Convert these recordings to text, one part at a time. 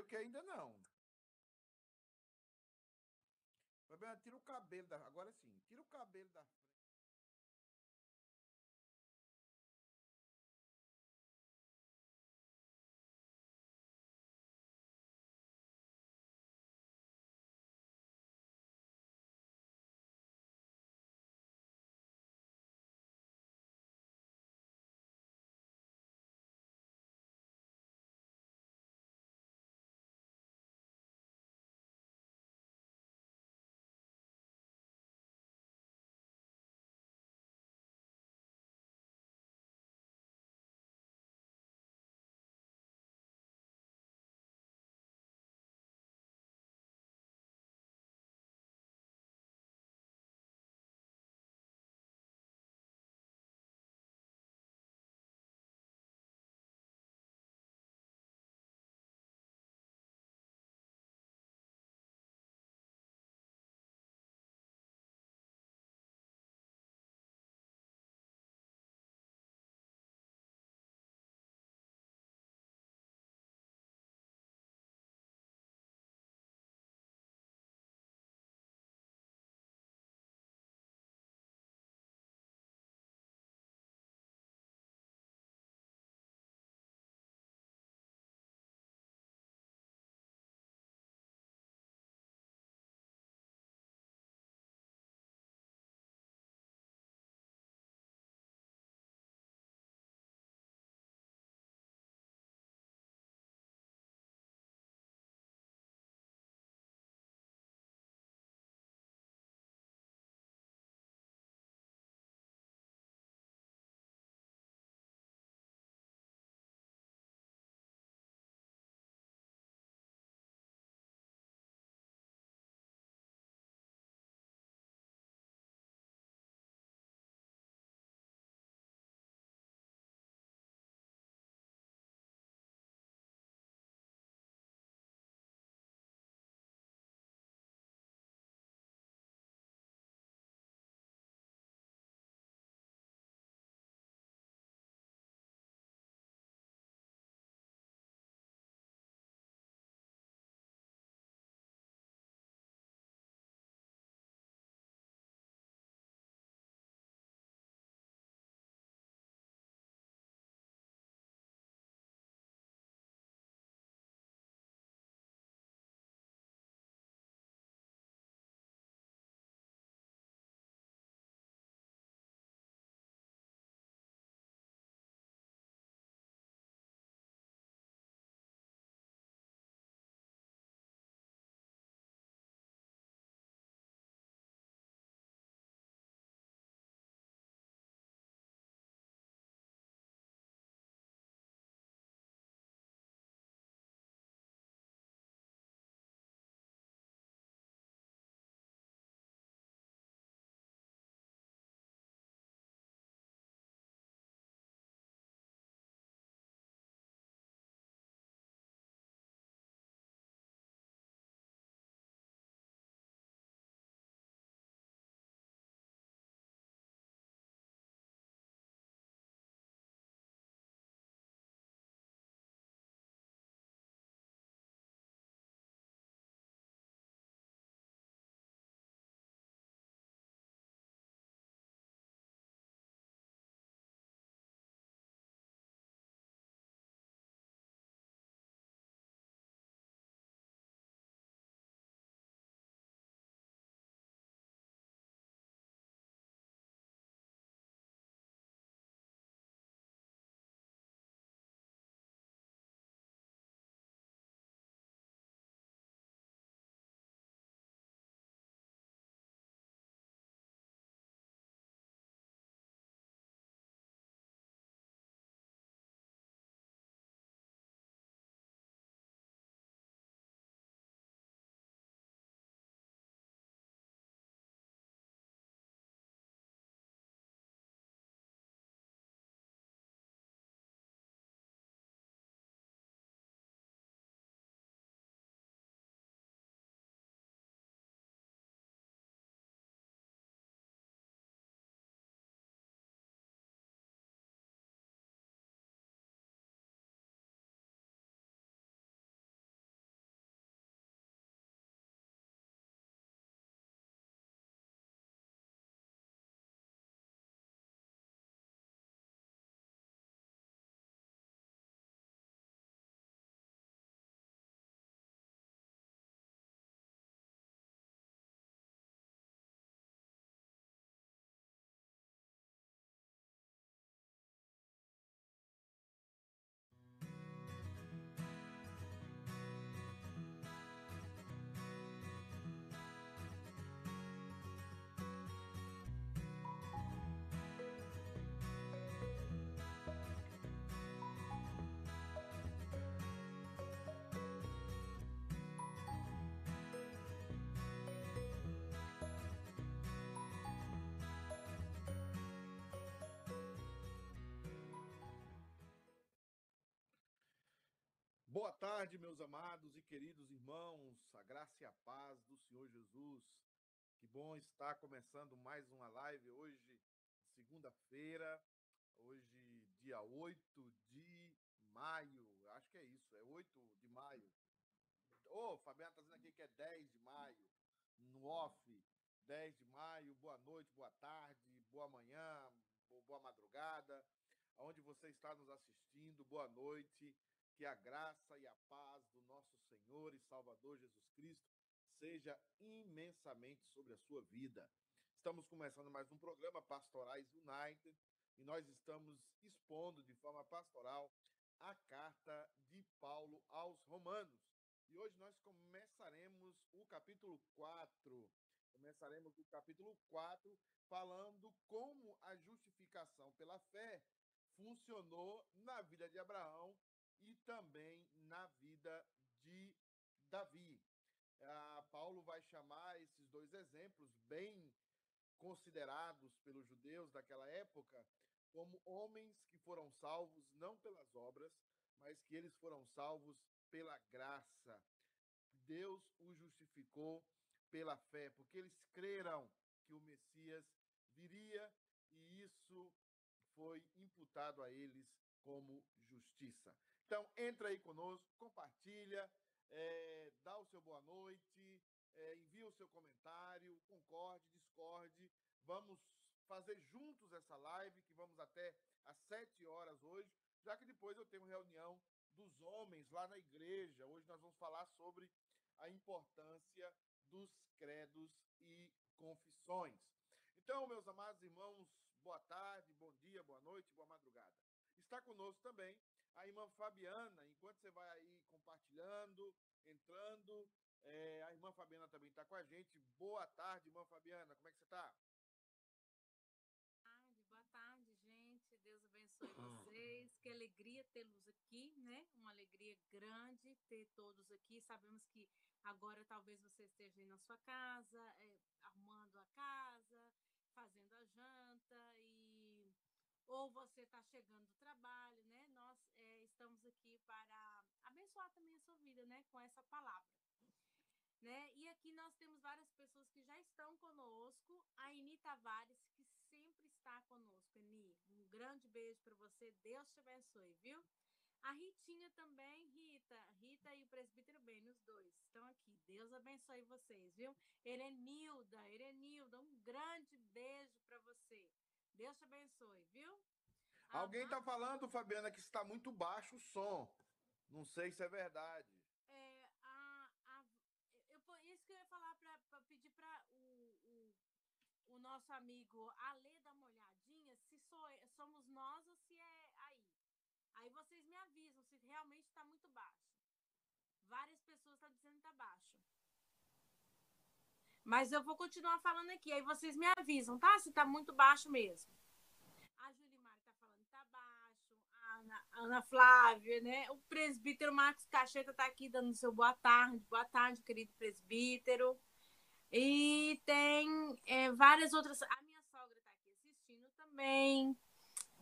Creio que ainda não. Fabiano, tira o cabelo da. Agora sim, tira o cabelo da. Boa tarde, meus amados e queridos irmãos, a graça e a paz do Senhor Jesus. Que bom estar começando mais uma live hoje, segunda-feira, hoje, dia 8 de maio. Acho que é isso, é 8 de maio. Ô, oh, Fabiana tá dizendo aqui que é 10 de maio, no off. 10 de maio, boa noite, boa tarde, boa manhã, boa madrugada. Onde você está nos assistindo, boa noite. Que a graça e a paz do nosso Senhor e Salvador Jesus Cristo seja imensamente sobre a sua vida. Estamos começando mais um programa Pastorais United e nós estamos expondo de forma pastoral a carta de Paulo aos Romanos. E hoje nós começaremos o capítulo 4. Começaremos o capítulo 4 falando como a justificação pela fé funcionou na vida de Abraão e também na vida de Davi. Ah, Paulo vai chamar esses dois exemplos, bem considerados pelos judeus daquela época, como homens que foram salvos não pelas obras, mas que eles foram salvos pela graça. Deus os justificou pela fé, porque eles creram que o Messias viria e isso foi imputado a eles como justiça. Então, entra aí conosco, compartilha, é, dá o seu boa noite, é, envia o seu comentário, concorde, discorde. Vamos fazer juntos essa live, que vamos até às sete horas hoje, já que depois eu tenho reunião dos homens lá na igreja. Hoje nós vamos falar sobre a importância dos credos e confissões. Então, meus amados irmãos, boa tarde, bom dia, boa noite, boa madrugada. Está conosco também a irmã Fabiana, enquanto você vai aí compartilhando, entrando, é, a irmã Fabiana também está com a gente. Boa tarde, irmã Fabiana, como é que você está? Boa tarde, gente. Deus abençoe vocês. Que alegria tê-los aqui, né? Uma alegria grande ter todos aqui. Sabemos que agora talvez você esteja aí na sua casa, é, arrumando a casa, fazendo a janta e ou você está chegando do trabalho, né? Estamos aqui para abençoar também a sua vida, né? Com essa palavra. Né? E aqui nós temos várias pessoas que já estão conosco. A Eni Tavares, que sempre está conosco. Eni, um grande beijo para você. Deus te abençoe, viu? A Ritinha também, Rita. Rita e o presbítero bem, os dois estão aqui. Deus abençoe vocês, viu? Erenilda, Erenilda, um grande beijo para você. Deus te abençoe, viu? Alguém está falando, Fabiana, que está muito baixo o som. Não sei se é verdade. É, a, a, eu, isso que eu ia falar para pedir para o, o, o, nosso amigo Alê dar uma olhadinha se sou, somos nós ou se é aí. Aí vocês me avisam se realmente está muito baixo. Várias pessoas estão dizendo que está baixo. Mas eu vou continuar falando aqui. Aí vocês me avisam, tá? Se tá muito baixo mesmo. A Julimar tá falando que tá baixo. A Ana, Flávia, né? O presbítero Marcos Cacheta tá aqui dando seu boa tarde. Boa tarde, querido presbítero. E tem é, várias outras. A minha sogra tá aqui assistindo também.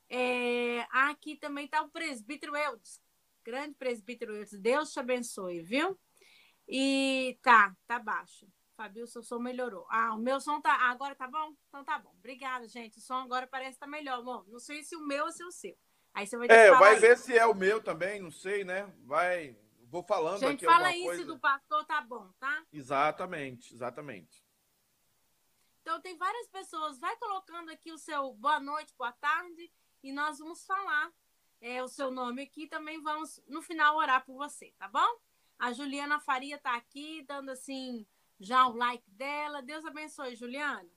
É, aqui também tá o presbítero Eudes. Grande presbítero Eudes. Deus te abençoe, viu? E tá, tá baixo. Fabio, seu som melhorou. Ah, o meu som tá. agora tá bom? Então tá bom. Obrigada, gente. O som agora parece que tá melhor. Bom, não sei se o meu ou se o seu. Aí você vai É, vai ver se é o meu também, não sei, né? Vai. Vou falando gente, aqui fala aí coisa. do pastor tá bom, tá? Exatamente, exatamente. Então tem várias pessoas. Vai colocando aqui o seu boa noite, boa tarde, e nós vamos falar é, o seu nome aqui. Também vamos, no final, orar por você, tá bom? A Juliana Faria tá aqui, dando assim já o like dela. Deus abençoe, Juliana.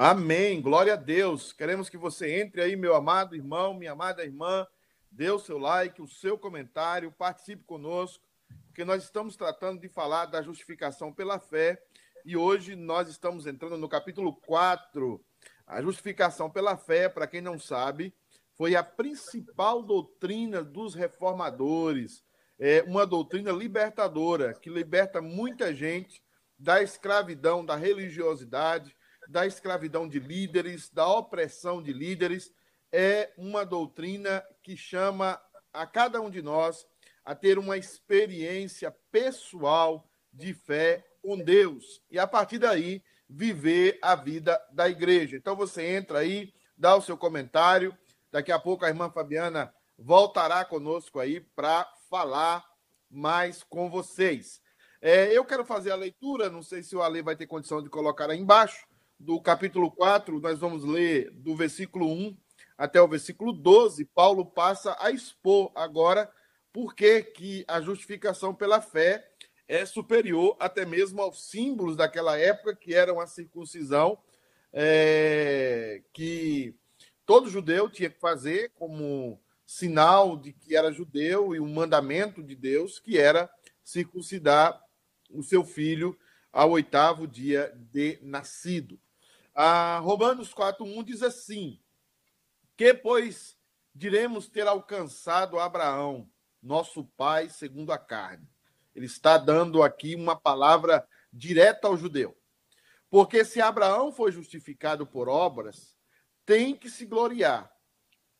Amém. Glória a Deus. Queremos que você entre aí, meu amado irmão, minha amada irmã. Dê o seu like, o seu comentário, participe conosco, porque nós estamos tratando de falar da justificação pela fé e hoje nós estamos entrando no capítulo 4. A justificação pela fé, para quem não sabe, foi a principal doutrina dos reformadores. É uma doutrina libertadora que liberta muita gente da escravidão, da religiosidade, da escravidão de líderes, da opressão de líderes, é uma doutrina que chama a cada um de nós a ter uma experiência pessoal de fé com Deus e a partir daí viver a vida da igreja. Então você entra aí, dá o seu comentário. Daqui a pouco a irmã Fabiana voltará conosco aí para falar mais com vocês. É, eu quero fazer a leitura, não sei se o Ale vai ter condição de colocar aí embaixo, do capítulo 4, nós vamos ler do versículo 1 até o versículo 12. Paulo passa a expor agora por que, que a justificação pela fé é superior até mesmo aos símbolos daquela época, que eram a circuncisão, é, que todo judeu tinha que fazer como sinal de que era judeu e um mandamento de Deus, que era circuncidar o seu filho ao oitavo dia de nascido. Ah, Romanos 4,1 diz assim: Que, pois, diremos ter alcançado Abraão, nosso pai, segundo a carne? Ele está dando aqui uma palavra direta ao judeu. Porque se Abraão foi justificado por obras, tem que se gloriar,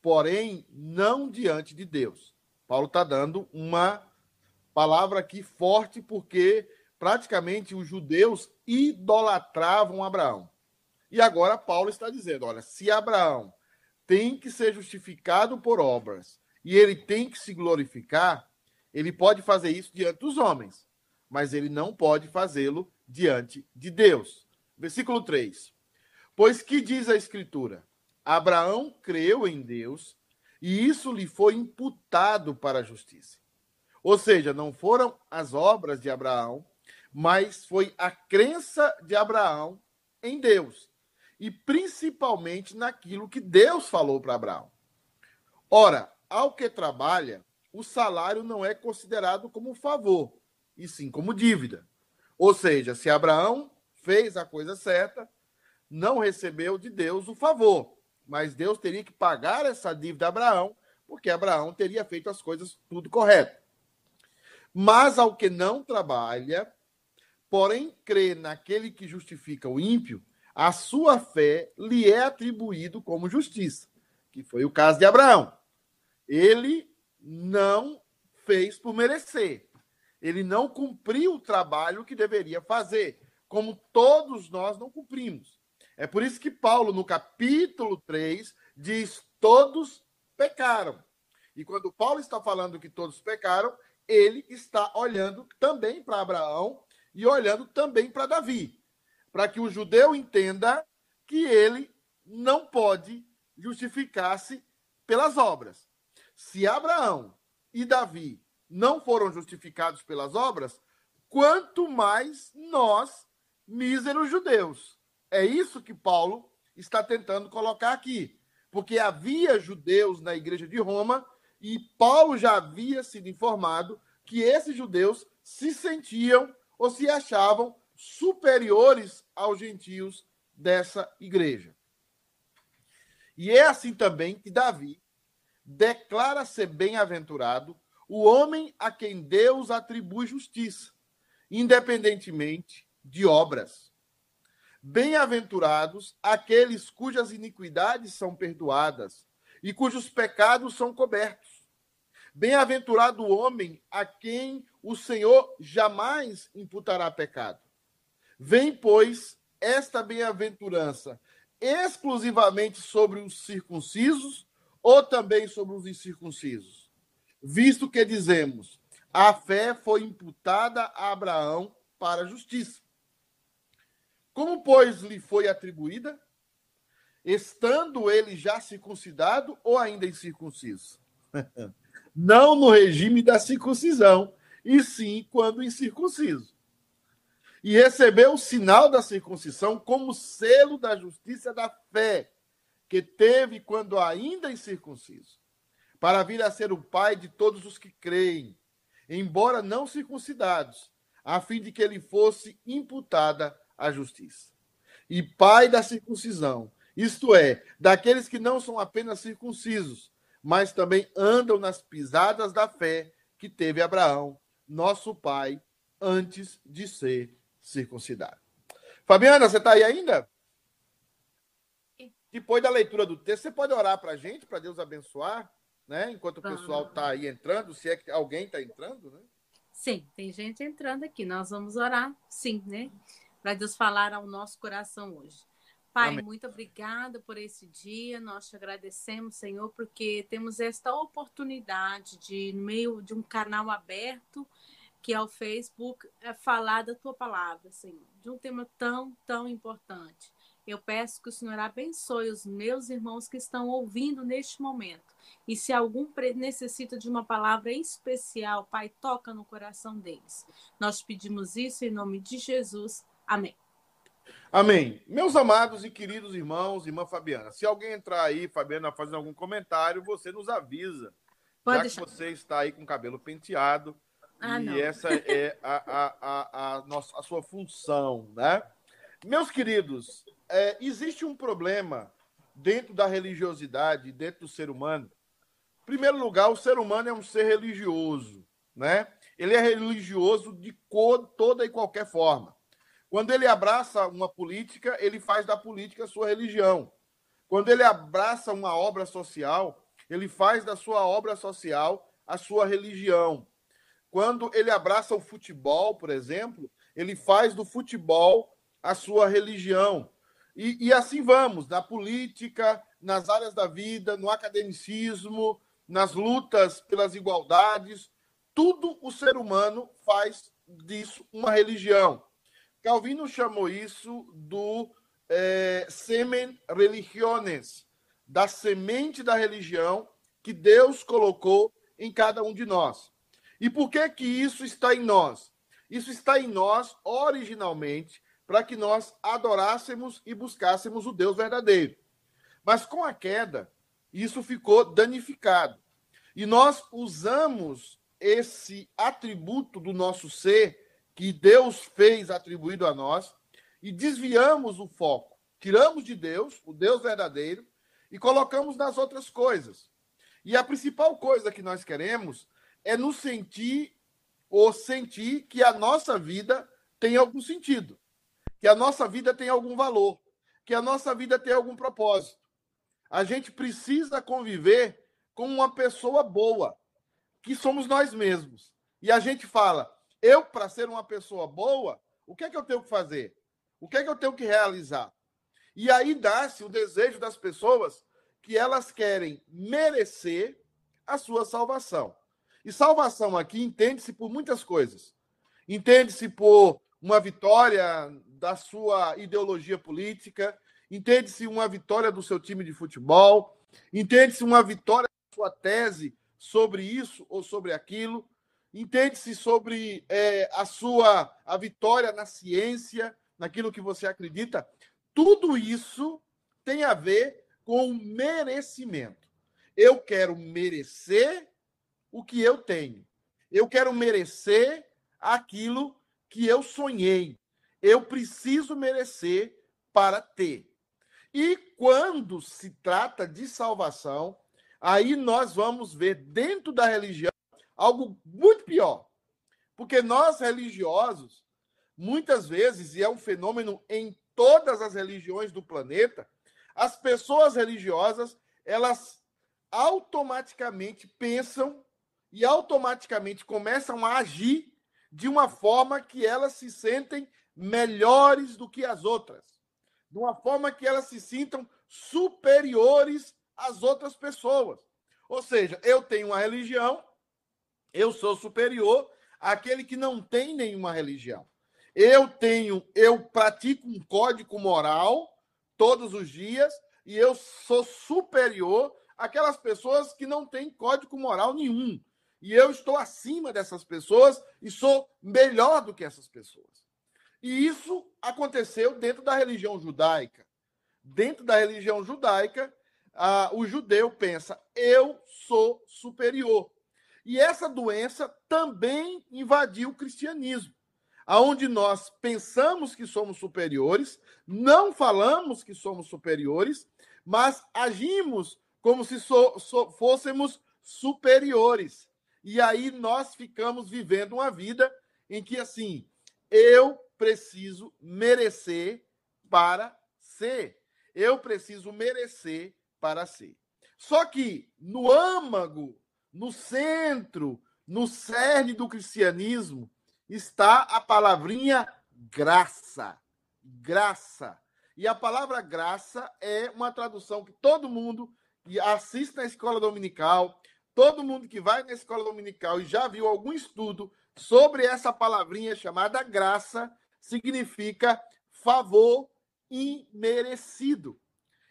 porém não diante de Deus. Paulo está dando uma palavra aqui forte, porque praticamente os judeus idolatravam Abraão. E agora Paulo está dizendo: olha, se Abraão tem que ser justificado por obras e ele tem que se glorificar, ele pode fazer isso diante dos homens, mas ele não pode fazê-lo diante de Deus. Versículo 3. Pois que diz a Escritura? Abraão creu em Deus e isso lhe foi imputado para a justiça. Ou seja, não foram as obras de Abraão, mas foi a crença de Abraão em Deus e principalmente naquilo que Deus falou para Abraão. Ora, ao que trabalha, o salário não é considerado como favor, e sim como dívida. Ou seja, se Abraão fez a coisa certa, não recebeu de Deus o favor, mas Deus teria que pagar essa dívida a Abraão, porque Abraão teria feito as coisas tudo correto. Mas ao que não trabalha, porém crê naquele que justifica o ímpio, a sua fé lhe é atribuído como justiça, que foi o caso de Abraão. Ele não fez por merecer. Ele não cumpriu o trabalho que deveria fazer, como todos nós não cumprimos. É por isso que Paulo, no capítulo 3, diz: todos pecaram. E quando Paulo está falando que todos pecaram, ele está olhando também para Abraão e olhando também para Davi, para que o judeu entenda que ele não pode justificar-se pelas obras. Se Abraão e Davi não foram justificados pelas obras, quanto mais nós, míseros judeus. É isso que Paulo está tentando colocar aqui. Porque havia judeus na igreja de Roma e Paulo já havia sido informado que esses judeus se sentiam ou se achavam superiores aos gentios dessa igreja. E é assim também que Davi declara ser bem-aventurado o homem a quem Deus atribui justiça, independentemente de obras. Bem-aventurados aqueles cujas iniquidades são perdoadas e cujos pecados são cobertos. Bem-aventurado o homem a quem o Senhor jamais imputará pecado. Vem, pois, esta bem-aventurança exclusivamente sobre os circuncisos ou também sobre os incircuncisos? Visto que dizemos, a fé foi imputada a Abraão para a justiça. Como, pois, lhe foi atribuída? Estando ele já circuncidado ou ainda incircunciso? Não no regime da circuncisão, e sim quando incircunciso. E recebeu o sinal da circuncisão como selo da justiça da fé, que teve quando ainda incircunciso, para vir a ser o pai de todos os que creem, embora não circuncidados, a fim de que ele fosse imputada a justiça. E pai da circuncisão, isto é, daqueles que não são apenas circuncisos, mas também andam nas pisadas da fé que teve Abraão, nosso pai, antes de ser circuncidado. Fabiana, você está aí ainda? Depois da leitura do texto, você pode orar para a gente, para Deus abençoar? né? Enquanto o pessoal está aí entrando, se é que alguém está entrando, né? Sim, tem gente entrando aqui. Nós vamos orar, sim, né? Para Deus falar ao nosso coração hoje. Pai, Amém. muito obrigada por esse dia. Nós te agradecemos, Senhor, porque temos esta oportunidade de, no meio de um canal aberto, que é o Facebook, é falar da tua palavra, Senhor, de um tema tão, tão importante. Eu peço que o Senhor abençoe os meus irmãos que estão ouvindo neste momento. E se algum necessita de uma palavra especial, Pai, toca no coração deles. Nós pedimos isso em nome de Jesus. Amém. Amém. Meus amados e queridos irmãos, irmã Fabiana, se alguém entrar aí, Fabiana, fazendo algum comentário, você nos avisa. Pode já deixar. que você está aí com o cabelo penteado. Ah, e não. essa é a, a, a, a, nossa, a sua função, né? Meus queridos, é, existe um problema dentro da religiosidade, dentro do ser humano. Em primeiro lugar, o ser humano é um ser religioso, né? Ele é religioso de toda e qualquer forma. Quando ele abraça uma política, ele faz da política sua religião. Quando ele abraça uma obra social, ele faz da sua obra social a sua religião. Quando ele abraça o futebol, por exemplo, ele faz do futebol a sua religião. E, e, assim vamos, na política, nas áreas da vida, no academicismo, nas lutas pelas igualdades, tudo o ser humano faz disso uma religião. Calvino chamou isso do é, semen religiones, da semente da religião que Deus colocou em cada um de nós. E por que que isso está em nós? Isso está em nós originalmente para que nós adorássemos e buscássemos o Deus verdadeiro. Mas com a queda, isso ficou danificado. E nós usamos esse atributo do nosso ser, que Deus fez atribuído a nós, e desviamos o foco. Tiramos de Deus, o Deus verdadeiro, e colocamos nas outras coisas. E a principal coisa que nós queremos é nos sentir ou sentir que a nossa vida tem algum sentido que a nossa vida tem algum valor, que a nossa vida tem algum propósito. A gente precisa conviver com uma pessoa boa, que somos nós mesmos. E a gente fala: eu, para ser uma pessoa boa, o que é que eu tenho que fazer? O que é que eu tenho que realizar? E aí dá-se o desejo das pessoas que elas querem merecer a sua salvação. E salvação aqui entende-se por muitas coisas. Entende-se por uma vitória da sua ideologia política, entende-se uma vitória do seu time de futebol, entende-se uma vitória da sua tese sobre isso ou sobre aquilo, entende-se sobre é, a sua a vitória na ciência, naquilo que você acredita. Tudo isso tem a ver com merecimento. Eu quero merecer o que eu tenho. Eu quero merecer aquilo que eu sonhei. Eu preciso merecer para ter. E quando se trata de salvação, aí nós vamos ver dentro da religião algo muito pior. Porque nós religiosos, muitas vezes, e é um fenômeno em todas as religiões do planeta, as pessoas religiosas, elas automaticamente pensam e automaticamente começam a agir de uma forma que elas se sentem melhores do que as outras, de uma forma que elas se sintam superiores às outras pessoas. Ou seja, eu tenho uma religião, eu sou superior àquele que não tem nenhuma religião. Eu tenho, eu pratico um código moral todos os dias e eu sou superior àquelas pessoas que não têm código moral nenhum. E eu estou acima dessas pessoas e sou melhor do que essas pessoas. E isso aconteceu dentro da religião judaica. Dentro da religião judaica, ah, o judeu pensa: eu sou superior. E essa doença também invadiu o cristianismo, aonde nós pensamos que somos superiores, não falamos que somos superiores, mas agimos como se so, so, fôssemos superiores. E aí nós ficamos vivendo uma vida em que, assim, eu preciso merecer para ser. Eu preciso merecer para ser. Só que no âmago, no centro, no cerne do cristianismo, está a palavrinha graça. Graça. E a palavra graça é uma tradução que todo mundo assiste na escola dominical, todo mundo que vai na escola dominical e já viu algum estudo sobre essa palavrinha chamada graça, significa favor imerecido.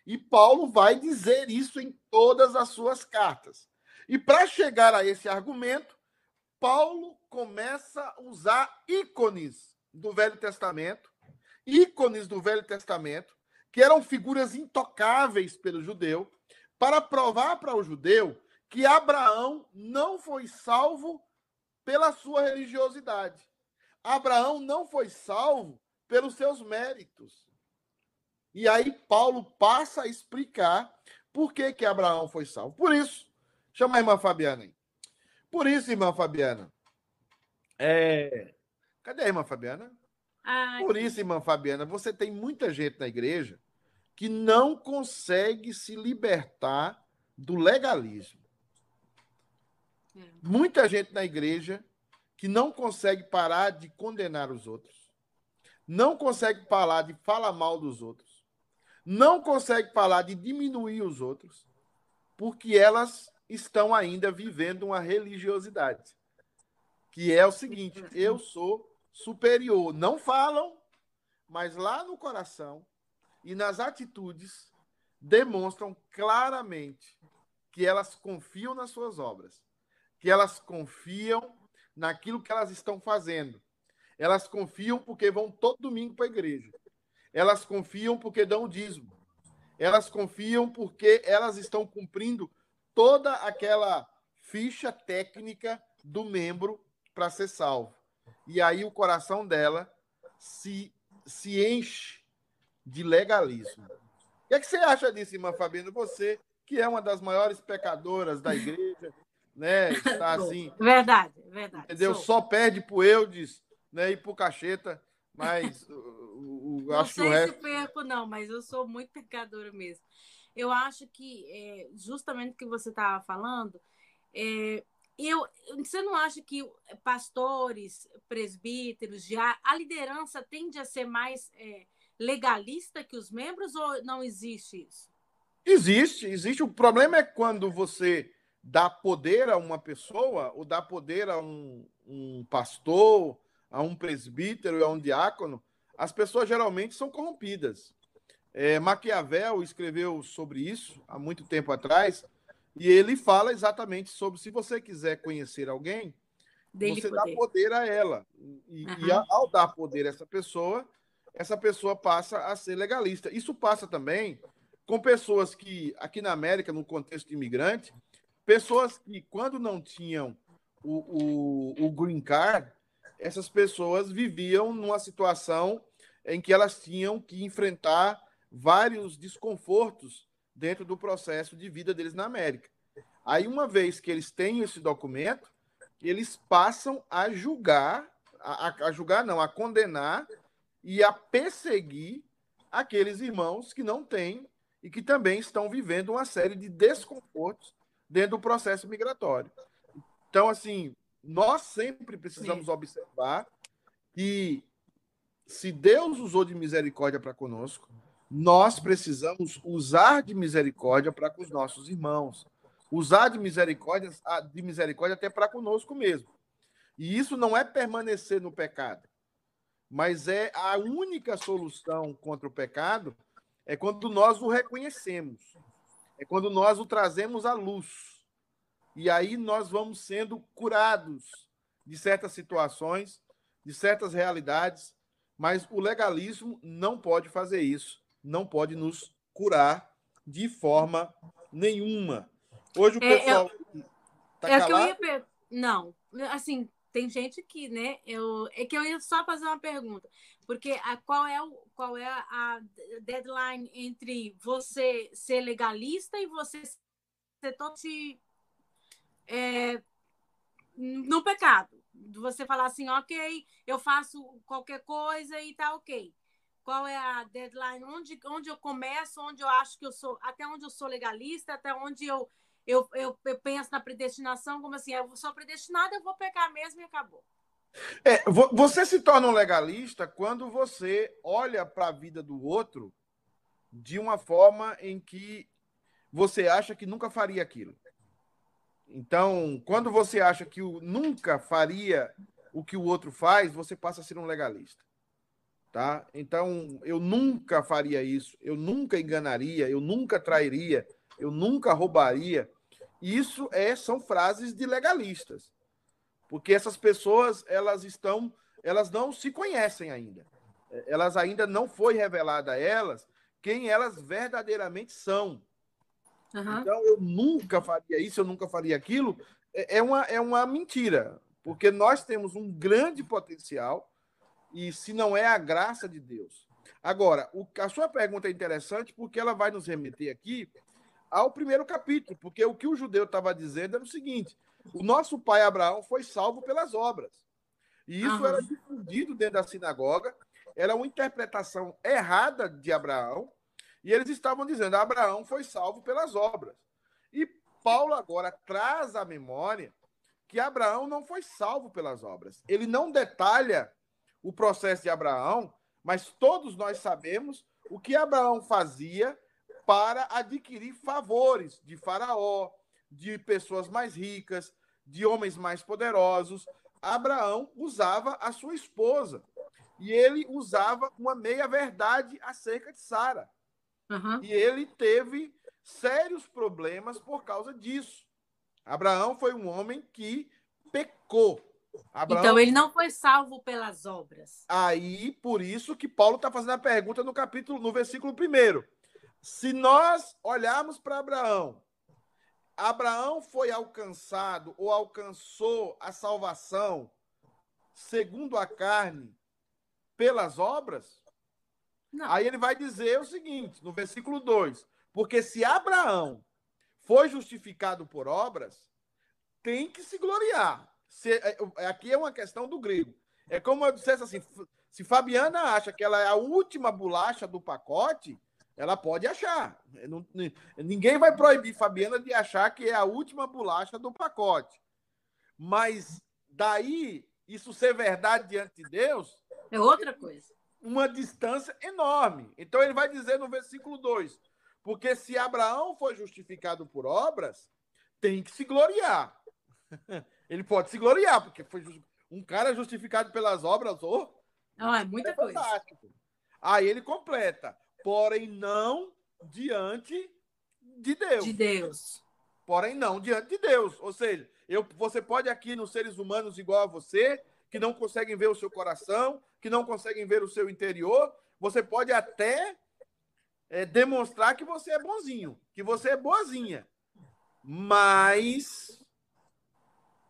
E Paulo vai dizer isso em todas as suas cartas. E para chegar a esse argumento, Paulo começa a usar ícones do Velho Testamento, ícones do Velho Testamento, que eram figuras intocáveis pelo judeu, para provar para o judeu que Abraão não foi salvo pela sua religiosidade. Abraão não foi salvo pelos seus méritos. E aí Paulo passa a explicar por que, que Abraão foi salvo. Por isso, chama a irmã Fabiana aí. Por isso, irmã Fabiana. É... Cadê a irmã Fabiana? Ai. Por isso, irmã Fabiana, você tem muita gente na igreja que não consegue se libertar do legalismo. É. Muita gente na igreja que não consegue parar de condenar os outros, não consegue parar de falar mal dos outros, não consegue falar de diminuir os outros, porque elas estão ainda vivendo uma religiosidade. Que é o seguinte: eu sou superior. Não falam, mas lá no coração e nas atitudes demonstram claramente que elas confiam nas suas obras, que elas confiam naquilo que elas estão fazendo. Elas confiam porque vão todo domingo para a igreja. Elas confiam porque dão dízimo. Elas confiam porque elas estão cumprindo toda aquela ficha técnica do membro para ser salvo. E aí o coração dela se, se enche de legalismo. O que, é que você acha disso, irmã Fabiana? Você, que é uma das maiores pecadoras da igreja, né? Está assim. Verdade, verdade. Entendeu? Sou. Só perde pro Eudes né, e pro Cacheta, mas o, o, não acho sei que o resto... se perco, não, mas eu sou muito pecadora mesmo. Eu acho que, é, justamente o que você estava falando, é, eu, você não acha que pastores, presbíteros, já a liderança tende a ser mais é, legalista que os membros ou não existe isso? Existe, existe. O problema é quando você dá poder a uma pessoa ou dá poder a um, um pastor, a um presbítero, a um diácono, as pessoas geralmente são corrompidas. É, Maquiavel escreveu sobre isso há muito tempo atrás, e ele fala exatamente sobre se você quiser conhecer alguém, Dele você poder. dá poder a ela. E, e, ao dar poder a essa pessoa, essa pessoa passa a ser legalista. Isso passa também com pessoas que, aqui na América, no contexto imigrante, pessoas que, quando não tinham o, o, o green card, essas pessoas viviam numa situação em que elas tinham que enfrentar vários desconfortos dentro do processo de vida deles na América. Aí, uma vez que eles têm esse documento, eles passam a julgar, a, a julgar não, a condenar e a perseguir aqueles irmãos que não têm e que também estão vivendo uma série de desconfortos dentro do processo migratório. Então, assim, nós sempre precisamos Sim. observar que se Deus usou de misericórdia para conosco, nós precisamos usar de misericórdia para com os nossos irmãos. Usar de misericórdia, de misericórdia até para conosco mesmo. E isso não é permanecer no pecado, mas é a única solução contra o pecado é quando nós o reconhecemos. É quando nós o trazemos à luz. E aí nós vamos sendo curados de certas situações, de certas realidades, mas o legalismo não pode fazer isso não pode nos curar de forma nenhuma. Hoje o é, pessoal é, tá é? Que eu ia, não, assim, tem gente que, né? Eu, é que eu ia só fazer uma pergunta, porque a, qual é o, qual é a deadline entre você ser legalista e você ser totalmente é, no pecado? Você falar assim, ok, eu faço qualquer coisa e tá ok. qual é a deadline, onde, onde eu começo, onde eu acho que eu sou, até onde eu sou legalista, até onde eu, eu, eu, eu penso na predestinação, como assim, eu sou predestinada, eu vou pecar mesmo e acabou. É, você se torna um legalista quando você olha para a vida do outro de uma forma em que você acha que nunca faria aquilo. Então, quando você acha que o, nunca faria o que o outro faz, você passa a ser um legalista. Tá? Então, eu nunca faria isso, eu nunca enganaria, eu nunca trairia, eu nunca roubaria. Isso é, são frases de legalistas. Porque essas pessoas, elas estão, elas não se conhecem ainda. Elas ainda não foi revelada a elas quem elas verdadeiramente são. Uhum. Então, eu nunca faria isso, eu nunca faria aquilo. É, é uma, é uma mentira, porque nós temos um grande potencial e se não é a graça de Deus. Agora, o, a sua pergunta é interessante porque ela vai nos remeter aqui ao primeiro capítulo, porque o que o judeu estava dizendo era o seguinte: o nosso pai Abraão foi salvo pelas obras. E isso uhum. era difundido dentro da sinagoga, era uma interpretação errada de Abraão, e eles estavam dizendo: Abraão foi salvo pelas obras. E Paulo agora traz à memória que Abraão não foi salvo pelas obras. Ele não detalha o processo de Abraão, mas todos nós sabemos o que Abraão fazia para adquirir favores de Faraó, de pessoas mais ricas, de homens mais poderosos. Abraão usava a sua esposa e ele usava uma meia-verdade acerca de Sara. Uhum. E ele teve sérios problemas por causa disso. Abraão foi um homem que pecou. Abraão... Então ele não foi salvo pelas obras. Aí, por isso que Paulo está fazendo a pergunta no capítulo, no versículo primeiro. Se nós olharmos para Abraão, Abraão foi alcançado ou alcançou a salvação segundo a carne pelas obras? Não. Aí ele vai dizer o seguinte, no versículo 2: Porque se Abraão foi justificado por obras, tem que se gloriar. Se, é, é, aqui é uma questão do grego. É como eu dissesse assim: se Fabiana acha que ela é a última bolacha do pacote, ela pode achar. Não, ninguém vai proibir Fabiana de achar que é a última bolacha do pacote. Mas daí, isso ser verdade diante de Deus. É outra coisa uma distância enorme. Então ele vai dizer no versículo 2: Porque se Abraão foi justificado por obras, tem que se gloriar. Ele pode se gloriar, porque foi um cara justificado pelas obras, oh, não, é muita é coisa. Aí ele completa, porém não diante de Deus. De Deus. Porém não diante de Deus. Ou seja, eu, você pode aqui nos seres humanos igual a você, que não conseguem ver o seu coração, que não conseguem ver o seu interior. Você pode até é, demonstrar que você é bonzinho, que você é boazinha, mas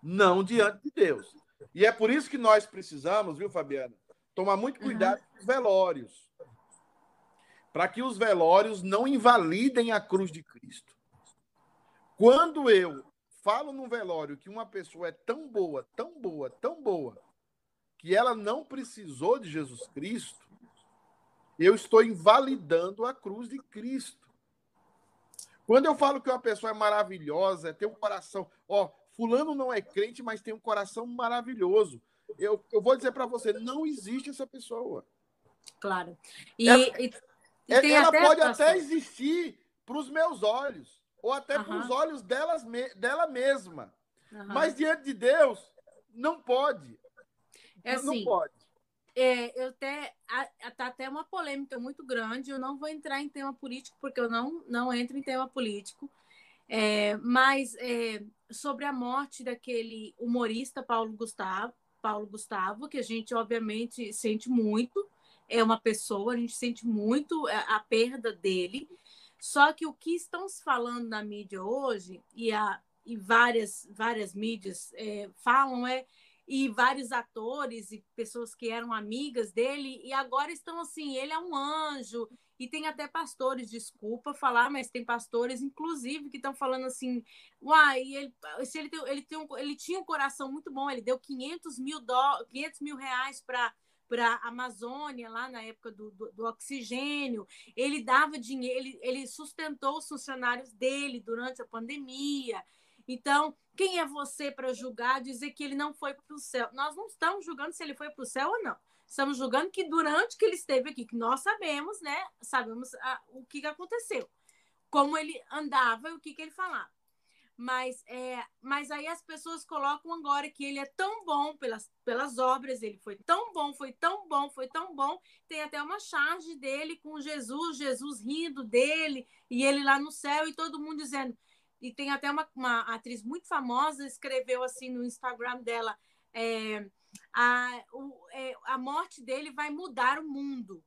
não diante de Deus. E é por isso que nós precisamos, viu, Fabiana, tomar muito cuidado uhum. com os velórios, para que os velórios não invalidem a cruz de Cristo. Quando eu falo no velório que uma pessoa é tão boa, tão boa, tão boa, que ela não precisou de Jesus Cristo, eu estou invalidando a cruz de Cristo. Quando eu falo que uma pessoa é maravilhosa, tem um coração, ó, fulano não é crente, mas tem um coração maravilhoso. Eu, eu vou dizer para você, não existe essa pessoa. Claro. E, ela, e, e ela até pode até existir para os meus olhos, ou até para os olhos delas, dela mesma. Mas diante de Deus, não pode. É assim, não pode. É, eu até tá até uma polêmica muito grande. Eu não vou entrar em tema político porque eu não não entro em tema político. É, mas é, sobre a morte daquele humorista Paulo Gustavo, Paulo Gustavo, que a gente obviamente sente muito, é uma pessoa, a gente sente muito a, a perda dele. Só que o que estão se falando na mídia hoje e, a, e várias várias mídias é, falam é e vários atores e pessoas que eram amigas dele e agora estão assim, ele é um anjo e tem até pastores, desculpa falar, mas tem pastores, inclusive, que estão falando assim, uai, ele, se ele, tem, ele, tem um, ele tinha um coração muito bom, ele deu 500 mil, dó, 500 mil reais para para a Amazônia, lá na época do, do, do, oxigênio, ele dava dinheiro, ele, ele sustentou os funcionários dele durante a pandemia. Então, quem é você para julgar, dizer que ele não foi para o céu? Nós não estamos julgando se ele foi para o céu ou não. Estamos julgando que durante que ele esteve aqui, que nós sabemos, né? Sabemos a, o que, que aconteceu, como ele andava e o que, que ele falava. Mas, é, mas aí as pessoas colocam agora que ele é tão bom pelas, pelas obras, ele foi tão bom, foi tão bom, foi tão bom. Tem até uma charge dele com Jesus, Jesus rindo dele, e ele lá no céu, e todo mundo dizendo. E tem até uma, uma atriz muito famosa, escreveu assim no Instagram dela: é, a, o, é, a morte dele vai mudar o mundo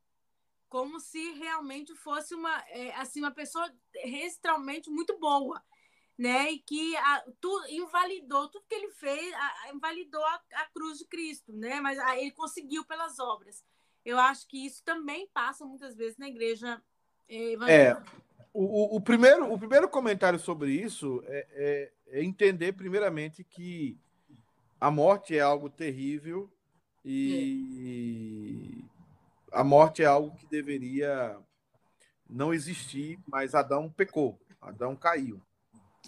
como se realmente fosse uma é, assim uma pessoa extremamente muito boa né? E que a, tu, invalidou tudo que ele fez, a, invalidou a, a, cruz de Cristo, né? Mas a, ele conseguiu pelas obras. Eu acho que isso também passa muitas vezes na igreja eh, evangélica. É, o, o, primeiro, o primeiro comentário sobre isso é, é, é entender, primeiramente, que a morte é algo terrível e é. a morte é algo que deveria não existir, mas Adão pecou, Adão caiu.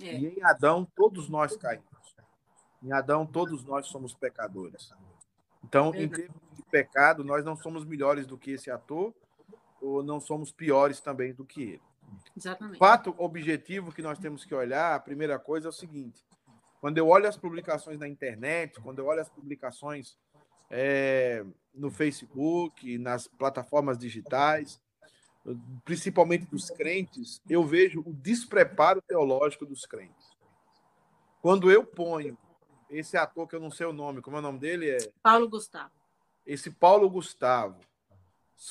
É. E em Adão, todos nós caímos. Em Adão, todos nós somos pecadores. Então, em termos de pecado, nós não somos melhores do que esse ator, ou não somos piores também do que ele. Exatamente. Fato objetivo que nós temos que olhar, a primeira coisa é o seguinte: quando eu olho as publicações na internet, quando eu olho as publicações é, no Facebook, nas plataformas digitais, principalmente dos crentes, eu vejo o despreparo teológico dos crentes. Quando eu ponho esse ator que eu não sei o nome, como é o nome dele? É Paulo Gustavo. Esse Paulo Gustavo,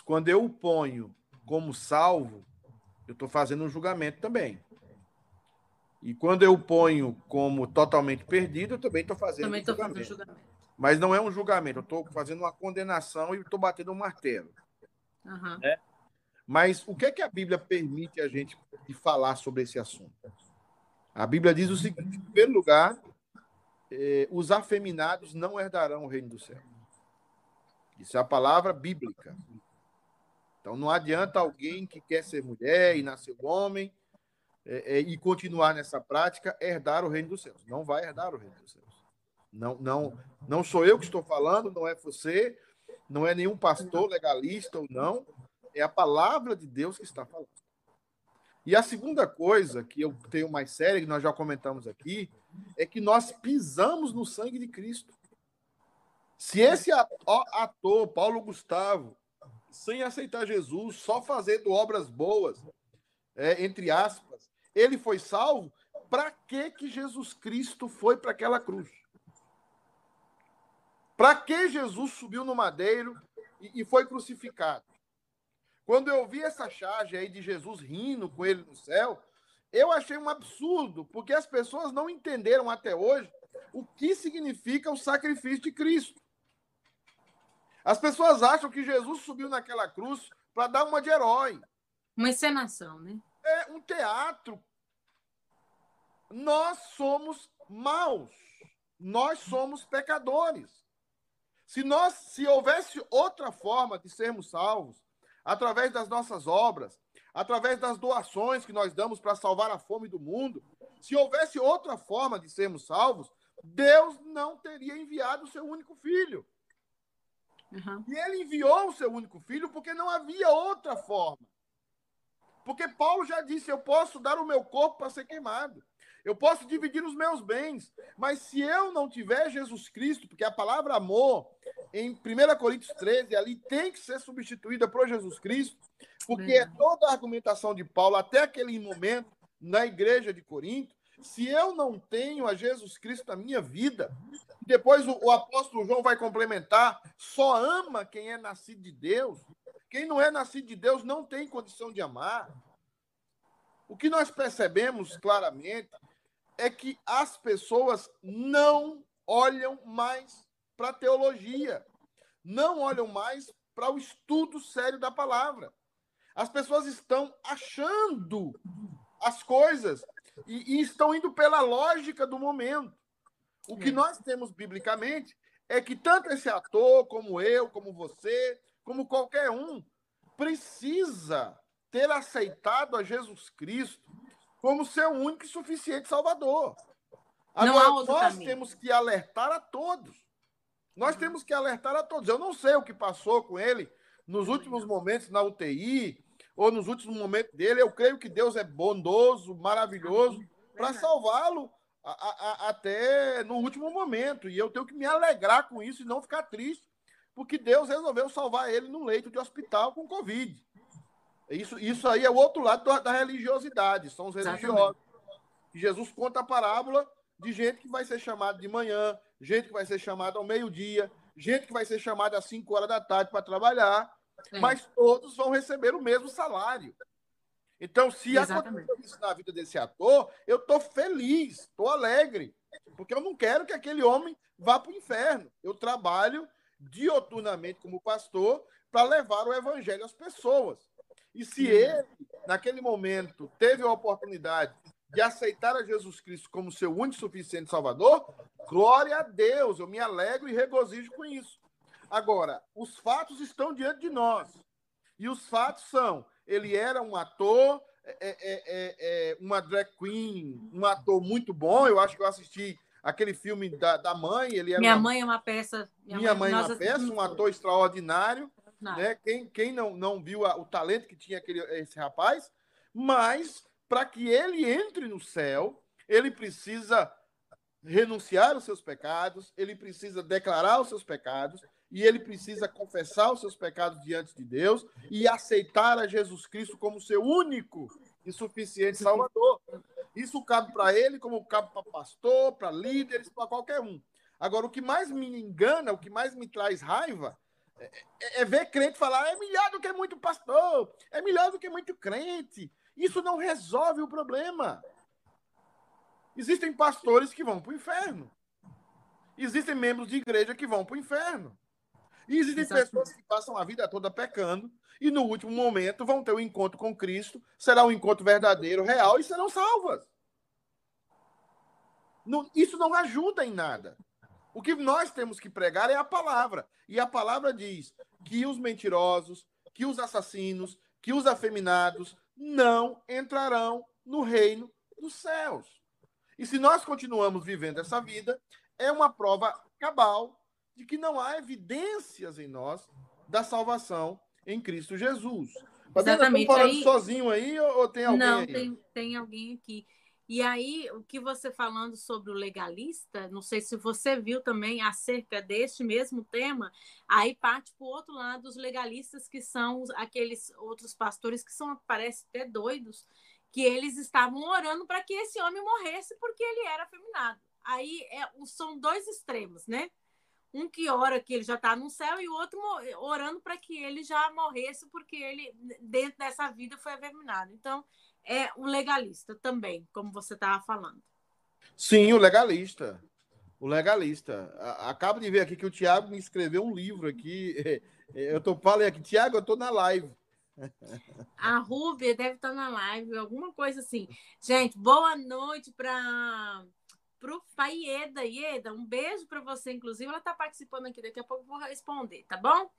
quando eu o ponho como salvo, eu estou fazendo um julgamento também. E quando eu ponho como totalmente perdido, eu também estou fazendo, também um julgamento. fazendo julgamento. Mas não é um julgamento, eu estou fazendo uma condenação e estou batendo um martelo. Uhum. É? Mas o que é que a Bíblia permite a gente falar sobre esse assunto? A Bíblia diz o seguinte: em primeiro lugar, eh, os afeminados não herdarão o reino do céu. Isso é a palavra bíblica. Então não adianta alguém que quer ser mulher e nascer homem eh, eh, e continuar nessa prática herdar o reino dos céus. Não vai herdar o reino dos céus. Não, não, não sou eu que estou falando, não é você, não é nenhum pastor legalista ou não. É a palavra de Deus que está falando. E a segunda coisa que eu tenho mais séria, que nós já comentamos aqui, é que nós pisamos no sangue de Cristo. Se esse ator, Paulo Gustavo, sem aceitar Jesus, só fazendo obras boas, é, entre aspas, ele foi salvo, para que que Jesus Cristo foi para aquela cruz? Para que Jesus subiu no madeiro e, e foi crucificado? Quando eu vi essa charge aí de Jesus rindo com ele no céu, eu achei um absurdo, porque as pessoas não entenderam até hoje o que significa o sacrifício de Cristo. As pessoas acham que Jesus subiu naquela cruz para dar uma de herói. Uma encenação, né? É um teatro. Nós somos maus. Nós somos pecadores. Se nós, se houvesse outra forma de sermos salvos, através das nossas obras, através das doações que nós damos para salvar a fome do mundo, se houvesse outra forma de sermos salvos, Deus não teria enviado o seu único filho. Uhum. E ele enviou o seu único filho porque não havia outra forma. Porque Paulo já disse: Eu posso dar o meu corpo para ser queimado. Eu posso dividir os meus bens, mas se eu não tiver Jesus Cristo, porque a palavra amor, em 1 Coríntios 13, ali tem que ser substituída por Jesus Cristo, porque é toda a argumentação de Paulo até aquele momento na igreja de Corinto. Se eu não tenho a Jesus Cristo na minha vida, depois o, o apóstolo João vai complementar: só ama quem é nascido de Deus. Quem não é nascido de Deus não tem condição de amar. O que nós percebemos claramente é que as pessoas não olham mais para a teologia, não olham mais para o estudo sério da palavra. As pessoas estão achando as coisas e, e estão indo pela lógica do momento. O que é. nós temos biblicamente é que tanto esse ator, como eu, como você, como qualquer um, precisa ter aceitado a Jesus Cristo como seu único e suficiente Salvador. Agora, nós caminho. temos que alertar a todos. Nós uhum. temos que alertar a todos. Eu não sei o que passou com ele nos últimos momentos na UTI ou nos últimos momentos dele. Eu creio que Deus é bondoso, maravilhoso para salvá-lo até no último momento. E eu tenho que me alegrar com isso e não ficar triste, porque Deus resolveu salvar ele no leito de hospital com Covid. Isso, isso aí é o outro lado da religiosidade, são os religiosos. Jesus conta a parábola de gente que vai ser chamada de manhã, gente que vai ser chamada ao meio-dia, gente que vai ser chamada às 5 horas da tarde para trabalhar, é. mas todos vão receber o mesmo salário. Então, se Exatamente. aconteceu isso na vida desse ator, eu estou feliz, estou alegre, porque eu não quero que aquele homem vá para o inferno. Eu trabalho dioturnamente como pastor para levar o evangelho às pessoas. E se ele, naquele momento, teve a oportunidade de aceitar a Jesus Cristo como seu único e suficiente Salvador, glória a Deus, eu me alegro e regozijo com isso. Agora, os fatos estão diante de nós. E os fatos são: ele era um ator, é, é, é, é uma drag queen, um ator muito bom. Eu acho que eu assisti aquele filme da, da mãe. Ele Minha uma... mãe é uma peça. Minha, Minha mãe, mãe é uma peça, um ator extraordinário. Né? Quem, quem não, não viu a, o talento que tinha aquele, esse rapaz, mas para que ele entre no céu, ele precisa renunciar aos seus pecados, ele precisa declarar os seus pecados e ele precisa confessar os seus pecados diante de Deus e aceitar a Jesus Cristo como seu único e suficiente Salvador. Isso cabe para ele, como cabe para pastor, para líderes, para qualquer um. Agora, o que mais me engana, o que mais me traz raiva, é, é, ver crente falar é melhor do que muito pastor, é melhor do que muito crente. Isso não resolve o problema. Existem pastores que vão para o inferno. Existem membros de igreja que vão para o inferno. E existem Exatamente. pessoas que passam a vida toda pecando e no último momento vão ter um encontro com Cristo, será um encontro verdadeiro, real e serão salvas. isso não ajuda em nada. O que nós temos que pregar é a palavra. E a palavra diz que os mentirosos, que os assassinos, que os afeminados não entrarão no reino dos céus. E se nós continuamos vivendo essa vida, é uma prova cabal de que não há evidências em nós da salvação em Cristo Jesus. Exatamente. Estamos falando aí... sozinho aí ou, tem alguém Não, aí? Tem, tem alguém aqui. E aí, o que você falando sobre o legalista, não sei se você viu também acerca deste mesmo tema, aí parte para o outro lado os legalistas, que são aqueles outros pastores que são, parece até doidos, que eles estavam orando para que esse homem morresse porque ele era afeminado. Aí é, são dois extremos, né? Um que ora que ele já está no céu e o outro orando para que ele já morresse porque ele, dentro dessa vida, foi afeminado. Então, é o legalista também, como você estava falando. Sim, o legalista. O legalista. Acabo de ver aqui que o Tiago me escreveu um livro aqui. Eu tô falei aqui, Tiago, eu tô na live. A Rúbia deve estar na live, alguma coisa assim. Gente, boa noite para o Faieda. Ieda, um beijo para você, inclusive. Ela está participando aqui, daqui a pouco eu vou responder, tá bom?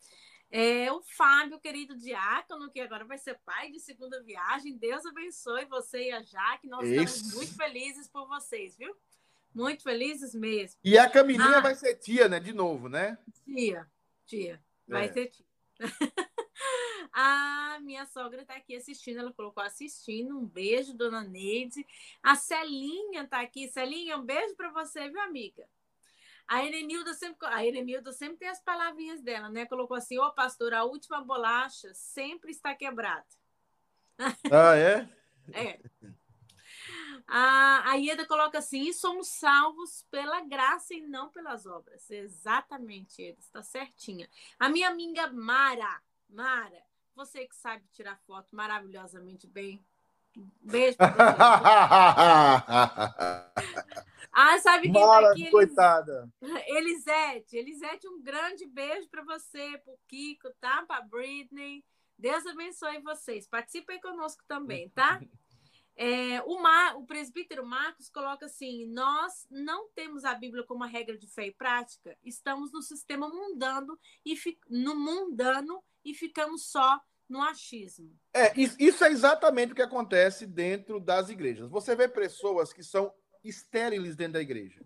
É, o Fábio, querido diácono, que agora vai ser pai de segunda viagem. Deus abençoe você e a Jaque. Nós Isso. estamos muito felizes por vocês, viu? Muito felizes mesmo. E a Camilinha ah, vai ser tia, né? De novo, né? Tia, tia. Vai é. ser tia. a minha sogra está aqui assistindo, ela colocou assistindo. Um beijo, dona Neide. A Celinha está aqui. Celinha, um beijo para você, viu, amiga? A Erenilda sempre, a Erenilda sempre tem as palavrinhas dela, né? Colocou assim: Ô, oh, pastor, a última bolacha sempre está quebrada. Ah, é? é. A, a Ieda coloca assim: e somos salvos pela graça e não pelas obras. Exatamente, Ieda, está certinha. A minha amiga Mara, Mara, você que sabe tirar foto maravilhosamente bem. Beijo pra você. Ah, sabe quem Mara, tá aqui? coitada. Elisete. Elisete, um grande beijo para você, pro Kiko, tá? Para Britney. Deus abençoe vocês. Participem conosco também, tá? É, o, Mar, o presbítero Marcos coloca assim: nós não temos a Bíblia como regra de fé e prática, estamos no sistema mundano e no mundano e ficamos só no achismo. É, isso é exatamente o que acontece dentro das igrejas. Você vê pessoas que são estériles dentro da igreja.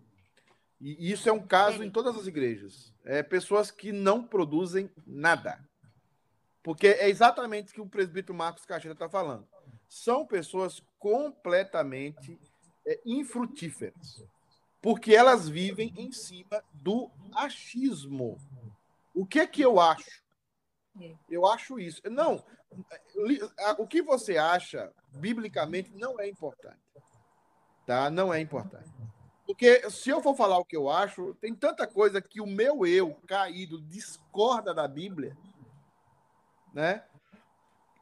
E isso é um caso em todas as igrejas. É pessoas que não produzem nada. Porque é exatamente o que o presbítero Marcos Caixeira está falando. São pessoas completamente é, infrutíferas. Porque elas vivem em cima do achismo. O que é que eu acho? É. Eu acho isso. Não, o que você acha, biblicamente, não é importante. Tá? Não é importante. Porque se eu for falar o que eu acho, tem tanta coisa que o meu eu caído discorda da Bíblia, né?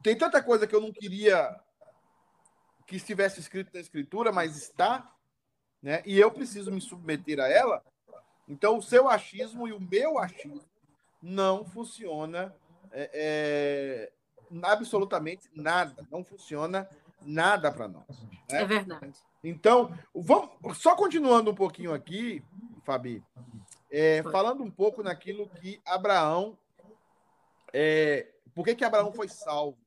Tem tanta coisa que eu não queria que estivesse escrito na escritura, mas está, né? E eu preciso me submeter a ela. Então, o seu achismo e o meu achismo não funciona é, é, absolutamente nada. Não funciona nada para nós. Né? É verdade. Então, vamos, só continuando um pouquinho aqui, Fabi, é, falando um pouco naquilo que Abraão. É, por que, que Abraão foi salvo?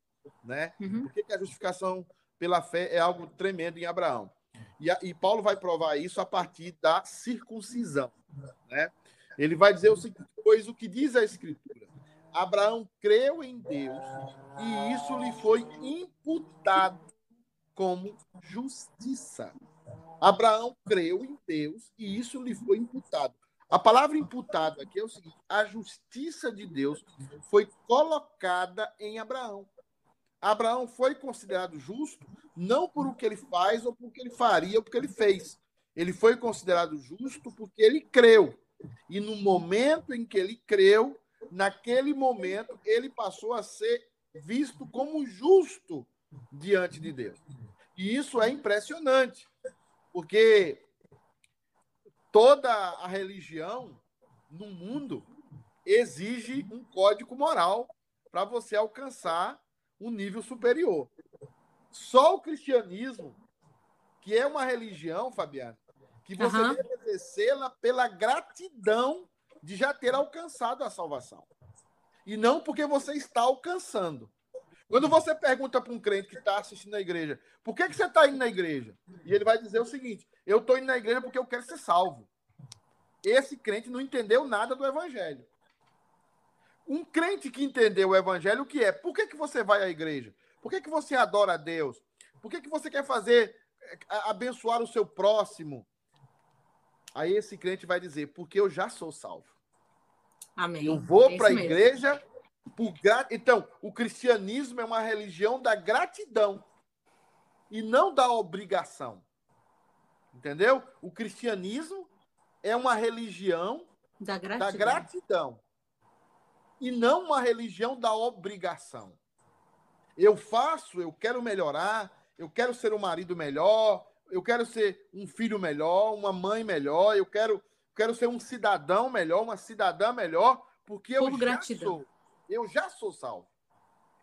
Né? Uhum. Por que, que a justificação pela fé é algo tremendo em Abraão? E, a, e Paulo vai provar isso a partir da circuncisão. Né? Ele vai dizer o seguinte: pois o que diz a Escritura? Abraão creu em Deus e isso lhe foi imputado como justiça. Abraão creu em Deus e isso lhe foi imputado. A palavra imputado aqui é o seguinte: a justiça de Deus foi colocada em Abraão. Abraão foi considerado justo não por o que ele faz ou por o que ele faria ou por o que ele fez. Ele foi considerado justo porque ele creu. E no momento em que ele creu, naquele momento, ele passou a ser visto como justo diante de Deus. E isso é impressionante, porque toda a religião no mundo exige um código moral para você alcançar um nível superior. Só o cristianismo, que é uma religião, Fabiana, que você uhum. deve exercê-la pela gratidão de já ter alcançado a salvação. E não porque você está alcançando. Quando você pergunta para um crente que está assistindo a igreja, por que, que você está indo na igreja? E ele vai dizer o seguinte: eu estou indo na igreja porque eu quero ser salvo. Esse crente não entendeu nada do evangelho. Um crente que entendeu o evangelho, o que é? Por que, que você vai à igreja? Por que, que você adora a Deus? Por que, que você quer fazer, eh, abençoar o seu próximo? Aí esse crente vai dizer, porque eu já sou salvo. Amém. Eu vou é para a igreja por gra... Então, o cristianismo é uma religião da gratidão e não da obrigação. Entendeu? O cristianismo é uma religião da gratidão. da gratidão e não uma religião da obrigação. Eu faço, eu quero melhorar, eu quero ser um marido melhor, eu quero ser um filho melhor, uma mãe melhor, eu quero, quero ser um cidadão melhor, uma cidadã melhor, porque Por eu gratidão. já sou eu já sou salvo.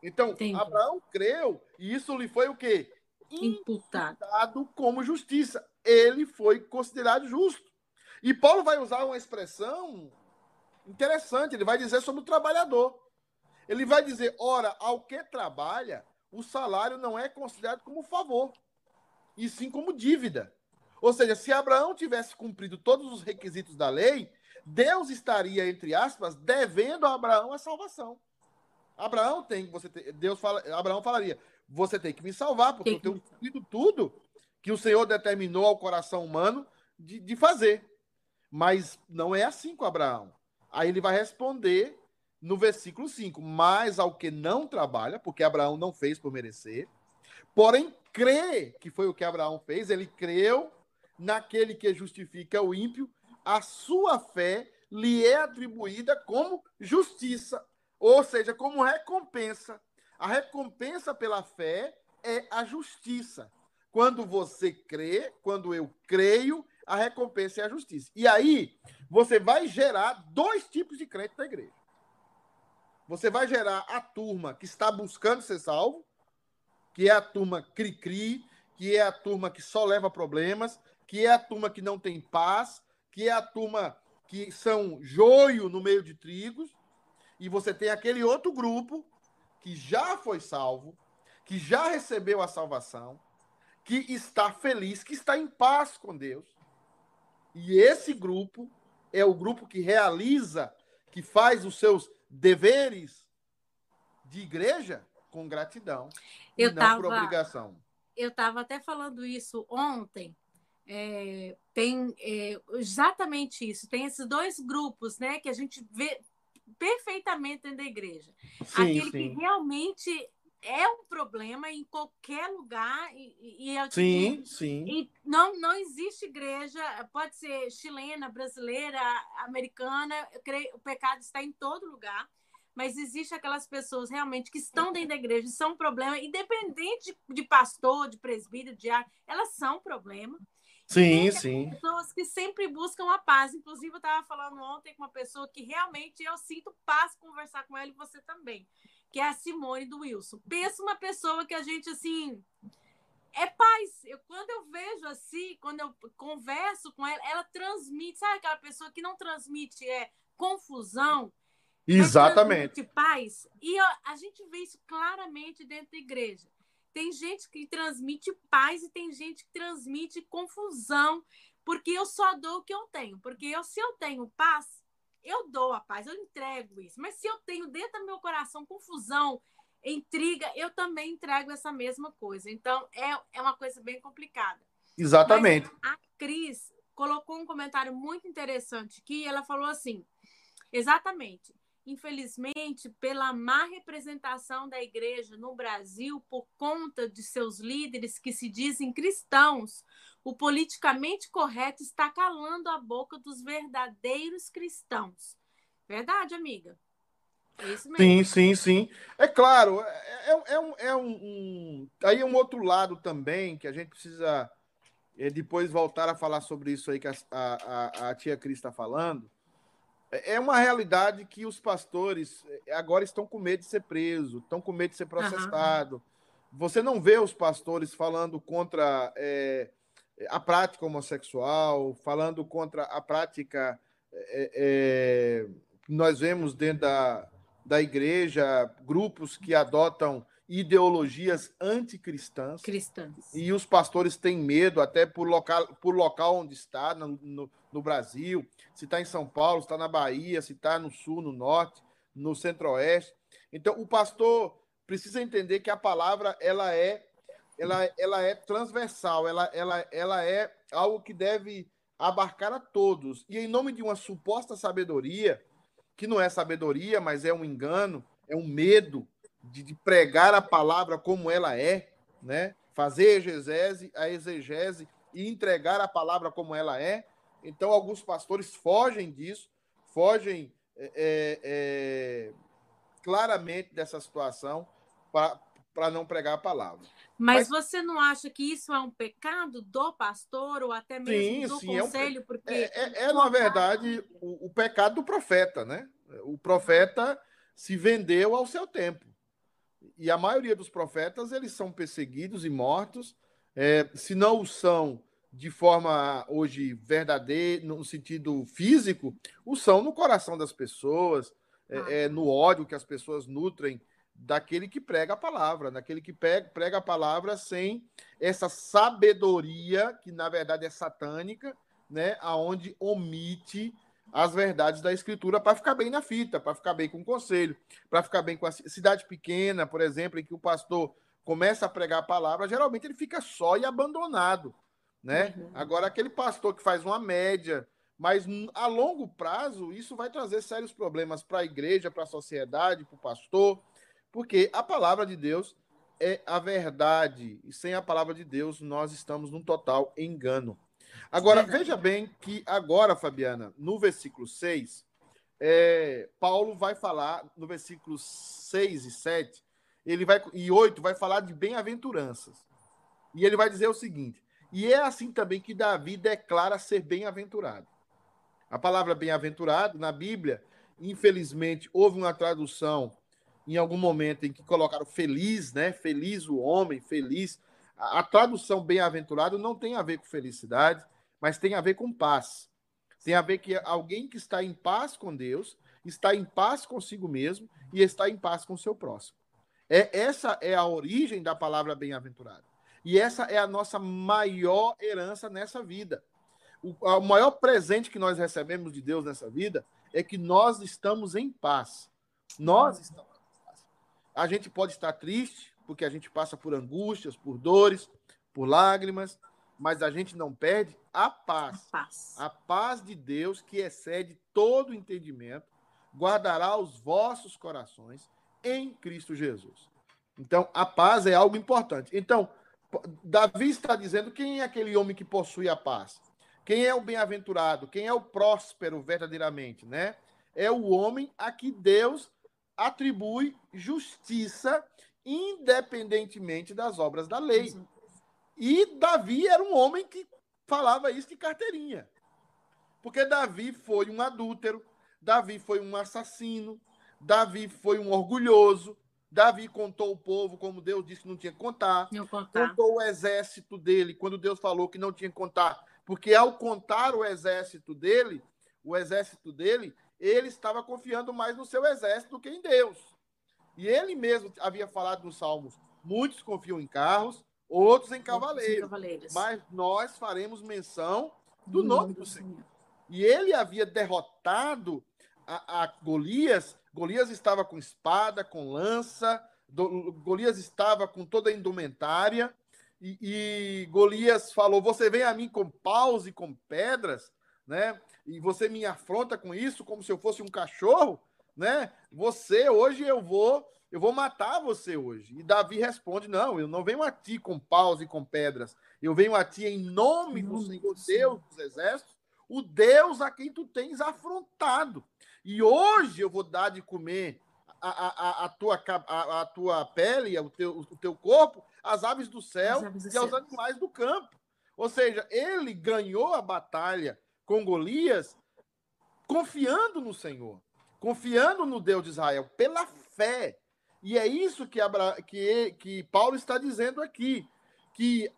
Então, Abraão creu e isso lhe foi o quê? Imputado. Imputado como justiça. Ele foi considerado justo. E Paulo vai usar uma expressão interessante, ele vai dizer sobre o trabalhador. Ele vai dizer: ora, ao que trabalha, o salário não é considerado como favor, e sim como dívida. Ou seja, se Abraão tivesse cumprido todos os requisitos da lei, Deus estaria, entre aspas, devendo a Abraão a salvação. Abraão tem você ter, Deus fala, Abraão falaria: você tem que me salvar, porque eu tenho cumprido tudo que o Senhor determinou ao coração humano de, de fazer. Mas não é assim com Abraão. Aí ele vai responder no versículo 5: Mas ao que não trabalha, porque Abraão não fez por merecer, porém crê, que foi o que Abraão fez, ele creu naquele que justifica o ímpio a sua fé lhe é atribuída como justiça, ou seja, como recompensa. A recompensa pela fé é a justiça. Quando você crê, quando eu creio, a recompensa é a justiça. E aí, você vai gerar dois tipos de crente na igreja. Você vai gerar a turma que está buscando ser salvo, que é a turma cri-cri, que é a turma que só leva problemas, que é a turma que não tem paz, que é a turma que são joio no meio de trigos, e você tem aquele outro grupo que já foi salvo, que já recebeu a salvação, que está feliz, que está em paz com Deus. E esse grupo é o grupo que realiza, que faz os seus deveres de igreja com gratidão eu e não tava, por obrigação. Eu estava até falando isso ontem. É, tem é, exatamente isso. Tem esses dois grupos, né, que a gente vê perfeitamente dentro da igreja. Sim, Aquele sim. que realmente é um problema em qualquer lugar e, e sim, sim. E não não existe igreja, pode ser chilena, brasileira, americana. Eu creio, o pecado está em todo lugar, mas existe aquelas pessoas realmente que estão dentro da igreja, são um problema, independente de, de pastor, de presbítero, de ar, elas são um problema. Sim, sim. Pessoas que sempre buscam a paz. Inclusive, eu estava falando ontem com uma pessoa que realmente eu sinto paz conversar com ela e você também, que é a Simone do Wilson. Pensa uma pessoa que a gente, assim, é paz. Eu, quando eu vejo assim, quando eu converso com ela, ela transmite, sabe aquela pessoa que não transmite é confusão? Exatamente. Paz. E a gente vê isso claramente dentro da igreja. Tem gente que transmite paz e tem gente que transmite confusão, porque eu só dou o que eu tenho. Porque eu, se eu tenho paz, eu dou a paz, eu entrego isso. Mas se eu tenho dentro do meu coração confusão, intriga, eu também entrego essa mesma coisa. Então, é, é uma coisa bem complicada. Exatamente. Mas a Cris colocou um comentário muito interessante que ela falou assim: exatamente infelizmente, pela má representação da igreja no Brasil, por conta de seus líderes que se dizem cristãos, o politicamente correto está calando a boca dos verdadeiros cristãos. Verdade, amiga? É. Sim, sim, sim. É claro, é, é, é, um, é um, um, Aí é um outro lado também que a gente precisa é, depois voltar a falar sobre isso aí que a, a, a tia Cris está falando é, é uma realidade que os pastores é, agora estão com medo de ser preso, estão com medo de ser processado. Uhum. Você não vê os pastores falando contra é, a prática homossexual, falando contra a prática é, é, nós vemos dentro da, da igreja grupos que adotam ideologias anticristãs. Cristãs. E os pastores têm medo, até por local, por local onde está, no, no, no Brasil, se está em São Paulo, se está na Bahia, se está no sul, no norte, no centro-oeste. Então, o pastor precisa entender que a palavra ela é ela, ela é transversal, ela, ela, ela é algo que deve abarcar a todos. E em nome de uma suposta sabedoria, que não é sabedoria, mas é um engano, é um medo, de, de pregar a palavra como ela é, né? fazer a exegese, a exegese e entregar a palavra como ela é. Então, alguns pastores fogem disso, fogem é, é, é claramente dessa situação para não pregar a palavra. Mas, Mas, você não acha que isso é um pecado do pastor ou até mesmo sim, do sim, conselho? É um, porque é, é, é na verdade, o, o, pecado do profeta, né? O profeta se vendeu ao seu tempo e a maioria dos profetas eles são perseguidos e mortos. É, se não o são de forma hoje verdadeira, no sentido físico, o são no coração das pessoas, é, ah. é, no ódio que as pessoas nutrem daquele que prega a palavra, daquele que prega, prega a palavra sem essa sabedoria, que na verdade é satânica, né, aonde omite as verdades da escritura para ficar bem na fita, para ficar bem com o conselho, para ficar bem com a cidade pequena, por exemplo, em que o pastor começa a pregar a palavra, geralmente ele fica só e abandonado, né? Uhum. Agora aquele pastor que faz uma média, mas a longo prazo isso vai trazer sérios problemas para a igreja, para a sociedade, para o pastor, porque a palavra de Deus é a verdade e sem a palavra de Deus nós estamos num total engano. Agora, veja bem que agora, Fabiana, no versículo 6, é, Paulo vai falar, no versículo 6 e 7, ele vai, e 8, vai falar de bem-aventuranças. E ele vai dizer o seguinte: e é assim também que Davi declara ser bem-aventurado. A palavra bem-aventurado, na Bíblia, infelizmente, houve uma tradução em algum momento em que colocaram feliz, né? Feliz o homem, feliz A, tradução bem-aventurado não tem a ver com felicidade, mas tem a ver com paz. Tem a ver que alguém que está em paz com Deus, está em paz consigo mesmo e está em paz com seu próximo. É, essa é a origem da palavra bem-aventurado. E essa é a nossa maior herança nessa vida. O, o maior presente que nós recebemos de Deus nessa vida é que nós estamos em paz. Nós estamos em paz. A gente pode estar triste, porque a gente passa por angústias, por dores, por lágrimas, mas a gente não perde a paz. A paz, a paz de Deus, que excede todo entendimento, guardará os vossos corações em Cristo Jesus. Então, a paz é algo importante. Então, Davi está dizendo quem é aquele homem que possui a paz? Quem é o bem-aventurado? Quem é o próspero verdadeiramente, né? É o homem a que Deus atribui justiça independentemente das obras da lei. E Davi era um homem que falava isso de carteirinha. Porque Davi foi um adúltero, Davi foi um assassino, Davi foi um orgulhoso, Davi contou o povo como Deus disse que não tinha que contar. contar. Contou o exército dele quando Deus falou que não tinha que contar. Porque ao contar o exército dele, o exército dele, ele estava confiando mais no seu exército do que em Deus. E ele mesmo havia falado nos Salmos: muitos confiam em carros, outros em cavaleiros. cavaleiros. Mas nós faremos menção do nome do Senhor. E ele havia derrotado a, a Golias. Golias estava com espada, com lança, do, Golias estava com toda a indumentária. E, e, Golias falou: Você vem a mim com paus e com pedras, né? E você me afronta com isso como se eu fosse um cachorro, né? Você hoje eu vou eu vou matar você hoje. E Davi responde: Não, eu não venho a ti com paus e com pedras. Eu venho a ti em nome do Senhor Deus dos exércitos, o Deus a quem tu tens afrontado. E hoje eu vou dar de comer a, a, a, tua, a, a tua pele, o teu, o teu corpo, às aves do céu aves do e aos animais do campo. Ou seja, ele ganhou a batalha com Golias confiando no Senhor, confiando no Deus de Israel, pela fé. E é isso que, Abra... que, que Paulo está dizendo aqui, que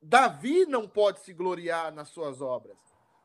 Davi não pode se gloriar nas suas obras.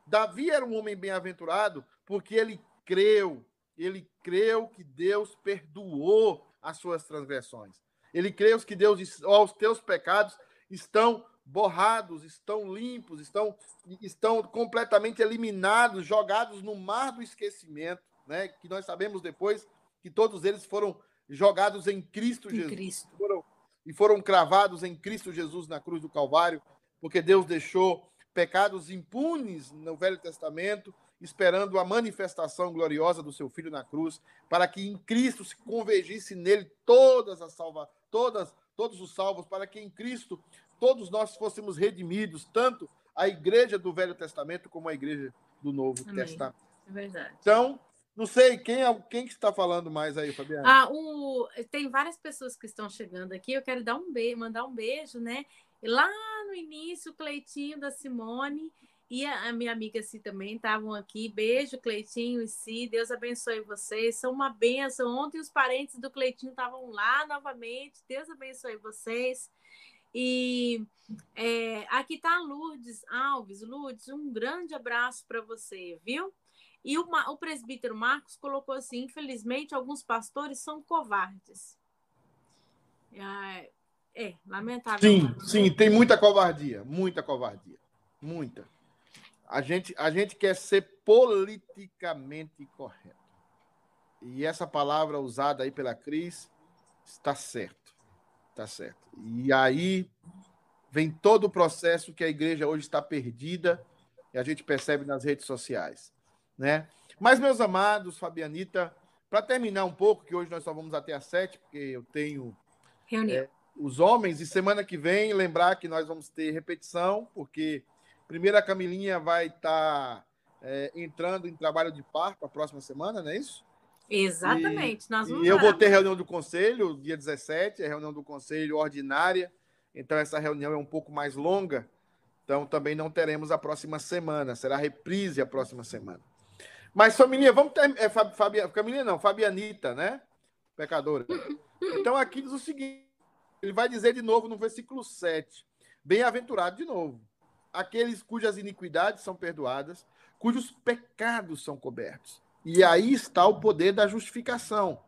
Davi era um homem bem-aventurado porque ele creu, ele creu que Deus perdoou as suas transgressões. Ele creu que Deus disse: oh, os teus pecados estão borrados, estão limpos, estão, estão completamente eliminados, jogados no mar do esquecimento, né? Que nós sabemos depois que todos eles foram jogados em Cristo em Jesus. Cristo. Foram, e foram cravados em Cristo Jesus na cruz do Calvário, porque Deus deixou pecados impunes no Velho Testamento, esperando a manifestação gloriosa do seu Filho na cruz, para que em Cristo se convergisse nele todas as salva, todas, todos os salvos, para que em Cristo todos nós fôssemos redimidos, tanto a igreja do Velho Testamento como a igreja do Novo Amém. Testamento. É verdade. Então, não sei, quem é quem que está falando mais aí, Fabiana? Ah, o, tem várias pessoas que estão chegando aqui. Eu quero dar um beijo, mandar um beijo, né? Lá no início, o Cleitinho da Simone e a, a minha amiga Si também estavam aqui. Beijo, Cleitinho e Si. Deus abençoe vocês. São uma benção. Ontem os parentes do Cleitinho estavam lá novamente. Deus abençoe vocês. E é, aqui está Lourdes Alves. Lourdes, um grande abraço para você, viu? E o, o presbítero Marcos colocou assim: infelizmente, alguns pastores são covardes. É, lamentável. Sim, sim, tem muita covardia, muita covardia, muita. A gente, a gente quer ser politicamente correto. E essa palavra usada aí pela Cris está certo, está certo. E aí vem todo o processo que a igreja hoje está perdida e a gente percebe nas redes sociais né? Mas, meus amados, Fabianita, para terminar um pouco, que hoje nós só vamos até às sete, porque eu tenho é, os homens, e semana que vem, lembrar que nós vamos ter repetição, porque primeiro a Camilinha vai estar tá, é, entrando em trabalho de parto a próxima semana, não é isso? Exatamente. E, nós vamos e eu vou ter reunião do conselho, dia 17, é reunião do conselho ordinária, então essa reunião é um pouco mais longa, então também não teremos a próxima semana, será reprise a próxima semana. Mas, família, vamos ter. É, Família não, Fabianita, né? Pecadora. Então aqui diz o seguinte: ele vai dizer de novo no versículo 7. Bem-aventurado de novo. Aqueles cujas iniquidades são perdoadas, cujos pecados são cobertos. E aí está o poder da justificação.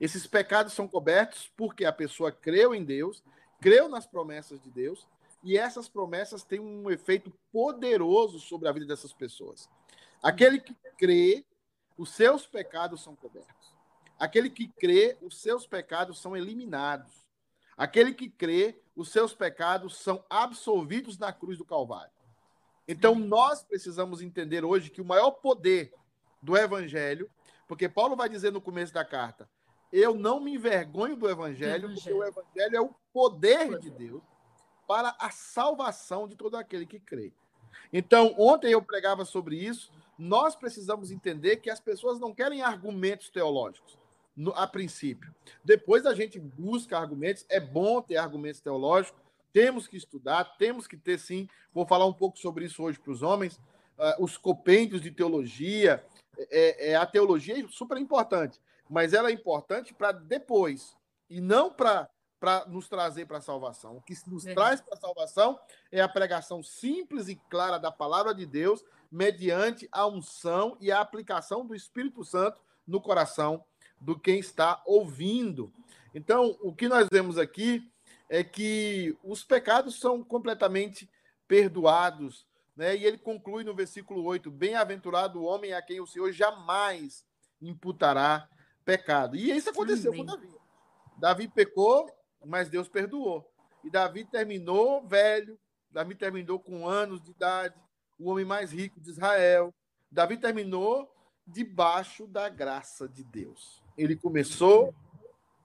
Esses pecados são cobertos porque a pessoa creu em Deus, creu nas promessas de Deus, e essas promessas têm um efeito poderoso sobre a vida dessas pessoas. Aquele que crê, os seus pecados são cobertos. Aquele que crê, os seus pecados são eliminados. Aquele que crê, os seus pecados são absolvidos na cruz do Calvário. Então, nós precisamos entender hoje que o maior poder do evangelho, porque Paulo vai dizer no começo da carta: eu não me envergonho do evangelho, evangelho. porque o evangelho é o poder de Deus para a salvação de todo aquele que crê. Então, ontem eu pregava sobre isso. Nós precisamos entender que as pessoas não querem argumentos teológicos, no, a princípio. Depois a gente busca argumentos, é bom ter argumentos teológicos, temos que estudar, temos que ter sim. Vou falar um pouco sobre isso hoje para os homens. Uh, os compêndios de teologia, é, é, a teologia é super importante, mas ela é importante para depois e não para para nos trazer para a salvação. O que nos é. traz para a salvação é a pregação simples e clara da palavra de Deus, mediante a unção e a aplicação do Espírito Santo no coração do quem está ouvindo. Então, o que nós vemos aqui é que os pecados são completamente perdoados né? E ele conclui no versículo 8: Bem-aventurado o homem a quem o Senhor jamais imputará pecado. E isso aconteceu Amém. com Davi. Davi pecou, mas Deus perdoou. E Davi terminou velho, Davi terminou com anos de idade, o homem mais rico de Israel. Davi terminou debaixo da graça de Deus. Ele começou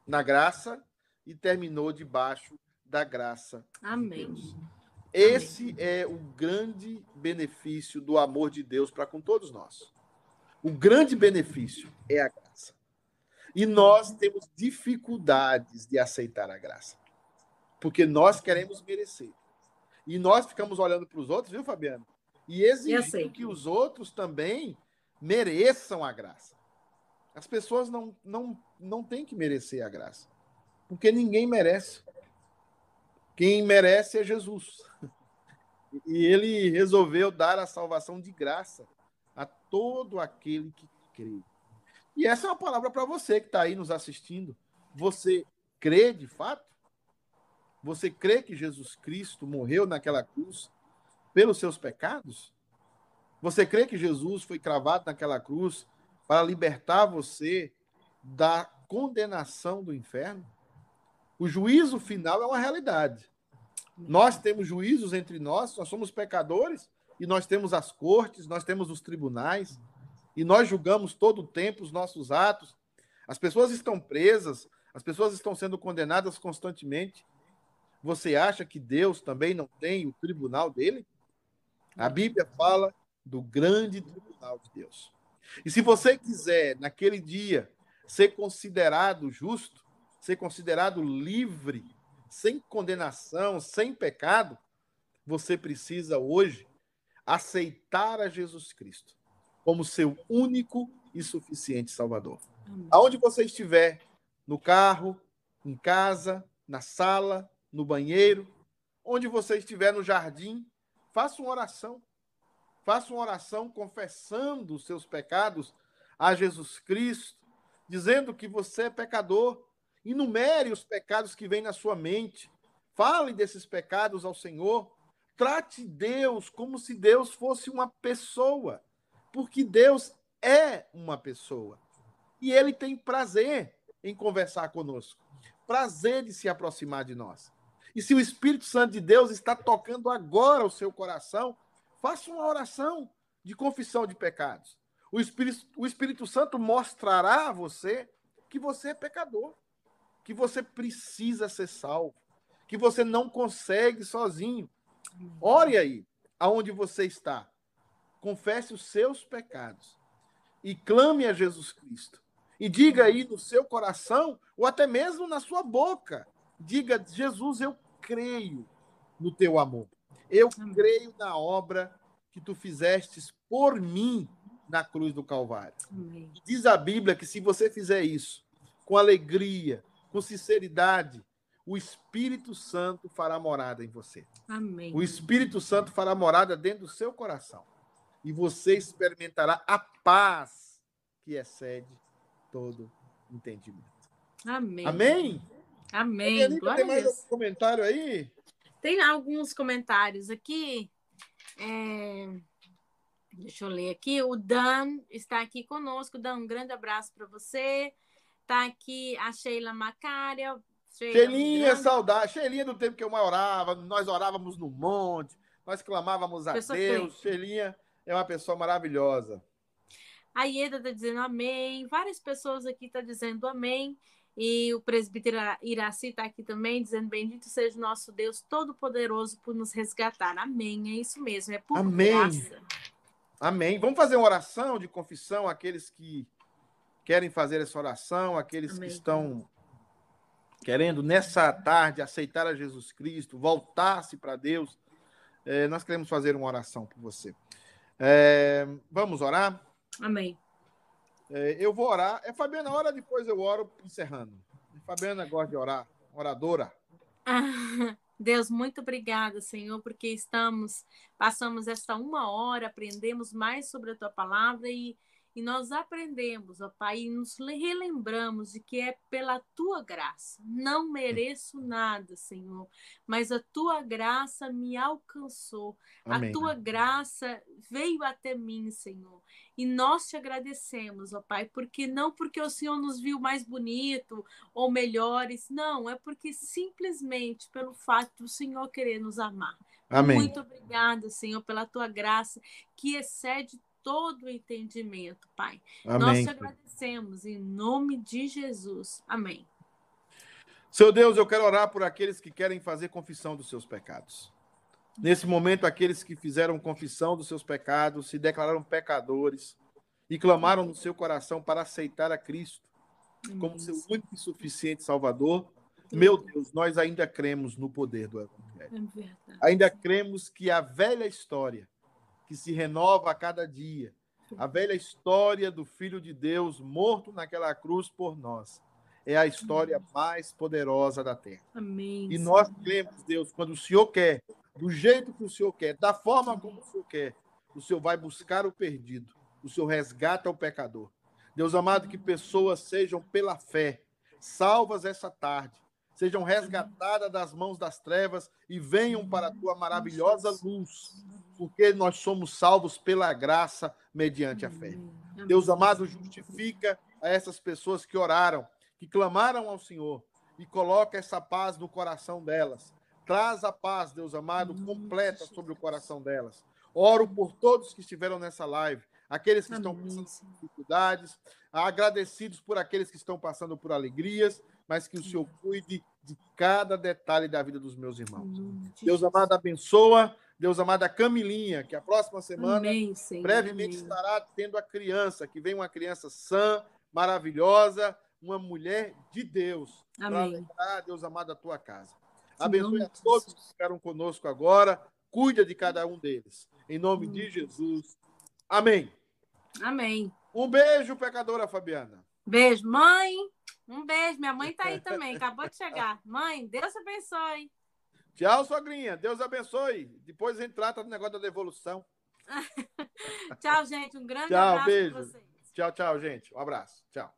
na graça e terminou debaixo da graça. Amém. De. Esse é o grande benefício do amor de Deus para com todos nós. O grande benefício é a graça. E nós temos dificuldades de aceitar a graça. Porque nós queremos merecer. E nós ficamos olhando para os outros, viu, Fabiano? E exigindo que os outros também mereçam a graça. As pessoas não, não, não têm que merecer a graça. Porque ninguém merece. Quem merece é Jesus. E ele resolveu dar a salvação de graça a todo aquele que crê. E essa é uma palavra para você que está aí nos assistindo. Você crê de fato? Você crê que Jesus Cristo morreu naquela cruz pelos seus pecados? Você crê que Jesus foi cravado naquela cruz para libertar você da condenação do inferno? O juízo final é uma realidade. Nós temos juízos entre nós, nós somos pecadores e nós temos as cortes, nós temos os tribunais e nós julgamos todo o tempo os nossos atos. As pessoas estão presas, as pessoas estão sendo condenadas constantemente. Você acha que Deus também não tem o tribunal dele? A Bíblia fala do grande tribunal de Deus. E se você quiser, naquele dia, ser considerado justo, ser considerado livre sem condenação, sem pecado, você precisa hoje aceitar a Jesus Cristo como seu único e suficiente Salvador. Amém. Aonde você estiver, no carro, em casa, na sala, no banheiro, onde você estiver no jardim, faça uma oração. Faça uma oração confessando os seus pecados a Jesus Cristo, dizendo que você é pecador Enumere os pecados que vêm na sua mente. Fale desses pecados ao Senhor. Trate Deus como se Deus fosse uma pessoa, porque Deus é uma pessoa. E ele tem prazer em conversar conosco, prazer de se aproximar de nós. E se o Espírito Santo de Deus está tocando agora o seu coração, faça uma oração de confissão de pecados. O Espírito, o Espírito Santo mostrará a você que você é pecador que você precisa ser salvo, que você não consegue sozinho. Ore aí, aonde você está. Confesse os seus pecados e clame a Jesus Cristo. E diga aí no seu coração, ou até mesmo na sua boca, diga: Jesus, eu creio no teu amor. Eu creio na obra que tu fizestes por mim na cruz do Calvário. Amém. Diz a Bíblia que se você fizer isso com alegria, com sinceridade, o Espírito Santo fará morada em você. Amém. O Espírito Santo fará morada dentro do seu coração. E você experimentará a paz que excede todo entendimento. Amém. Amém? Amém. Tem mais algum comentário aí? Tem alguns comentários aqui. É, Deixa eu ler aqui. O Dan está aqui conosco. Dan, um grande abraço para você. Está aqui a Sheila Macária. Sheila, Sheilinha, grande- saudade. Sheilinha do tempo que eu orava, nós orávamos no monte, nós clamávamos a Pessoa Deus. Sheilinha é uma pessoa maravilhosa. A Ieda está dizendo amém. Várias pessoas aqui estão dizendo amém. E o presbítero Ira- Iraci está aqui também, dizendo: Bendito seja o nosso Deus Todo-Poderoso por nos resgatar. Amém. É isso mesmo. É por Amém. graça. Amém. Vamos fazer uma oração de confissão, aqueles que querem fazer essa oração, aqueles Amém. que estão querendo nessa tarde aceitar a Jesus Cristo, voltar-se para Deus. É, nós queremos fazer uma oração por você. É, vamos orar? Amém. É, eu vou orar. É Fabiana, ora depois eu oro encerrando. Fabiana gosta de orar, oradora. Ah, Deus, muito obrigada, Senhor, porque estamos, passamos esta uma hora, aprendemos mais sobre a tua palavra e, e nós aprendemos, ó Pai, e nos relembramos de que é pela tua graça. Não mereço nada, Senhor, mas a tua graça me alcançou. Amém. A tua graça veio até mim, Senhor. E nós te agradecemos, ó Pai, porque não porque o Senhor nos viu mais bonito ou melhores, não, é porque simplesmente pelo fato do Senhor querer nos amar. Amém. Muito obrigada, Senhor, pela tua graça que excede todo o entendimento, Pai. Nós Amém. te agradecemos em nome de Jesus. Amém. Seu Deus, eu quero orar por aqueles que querem fazer confissão dos seus pecados. Nesse momento, aqueles que fizeram confissão dos seus pecados, se declararam pecadores e clamaram no seu coração para aceitar a Cristo como seu único e suficiente Salvador. Meu Deus, nós ainda cremos no poder do Evangelho. É. Ainda cremos que a velha história, que se renova a cada dia, a velha história do Filho de Deus morto naquela cruz por nós, é a história mais poderosa da terra. Amém. E nós cremos, Deus, quando o Senhor quer, do jeito que o Senhor quer, da forma como o Senhor quer, o Senhor vai buscar o perdido, o Senhor resgata o pecador. Deus amado, que pessoas sejam pela fé salvas essa tarde, sejam resgatadas das mãos das trevas e venham para a tua maravilhosa luz, porque nós somos salvos pela graça mediante a fé. Deus amado, justifica a essas pessoas que oraram, que clamaram ao Senhor e coloca essa paz no coração delas. Traz a paz, Deus amado, completa sobre o coração delas. Oro por todos que estiveram nessa live, aqueles que estão passando por dificuldades, agradecidos por aqueles que estão passando por alegrias, mas que o Senhor cuide de cada detalhe da vida dos meus irmãos. Deus amado, abençoa. Deus amado, a Camilinha, que a próxima semana Amém, Senhor. brevemente Amém. estará tendo a criança, que vem uma criança sã, maravilhosa, uma mulher de Deus, Amém. Deus amado, a tua casa. Abençoe a todos que ficaram conosco agora, cuida de cada um deles. Em nome de Jesus. Amém. Amém. Um beijo, pecadora Fabiana. Beijo, mãe. Um beijo. Minha mãe tá aí também, acabou de chegar. Mãe, Deus abençoe. Tchau, sogrinha. Deus abençoe. Depois a gente trata do negócio da devolução. Tchau, gente. Um grande Tchau, abraço beijo. Tchau, tchau, gente. Um abraço. Tchau.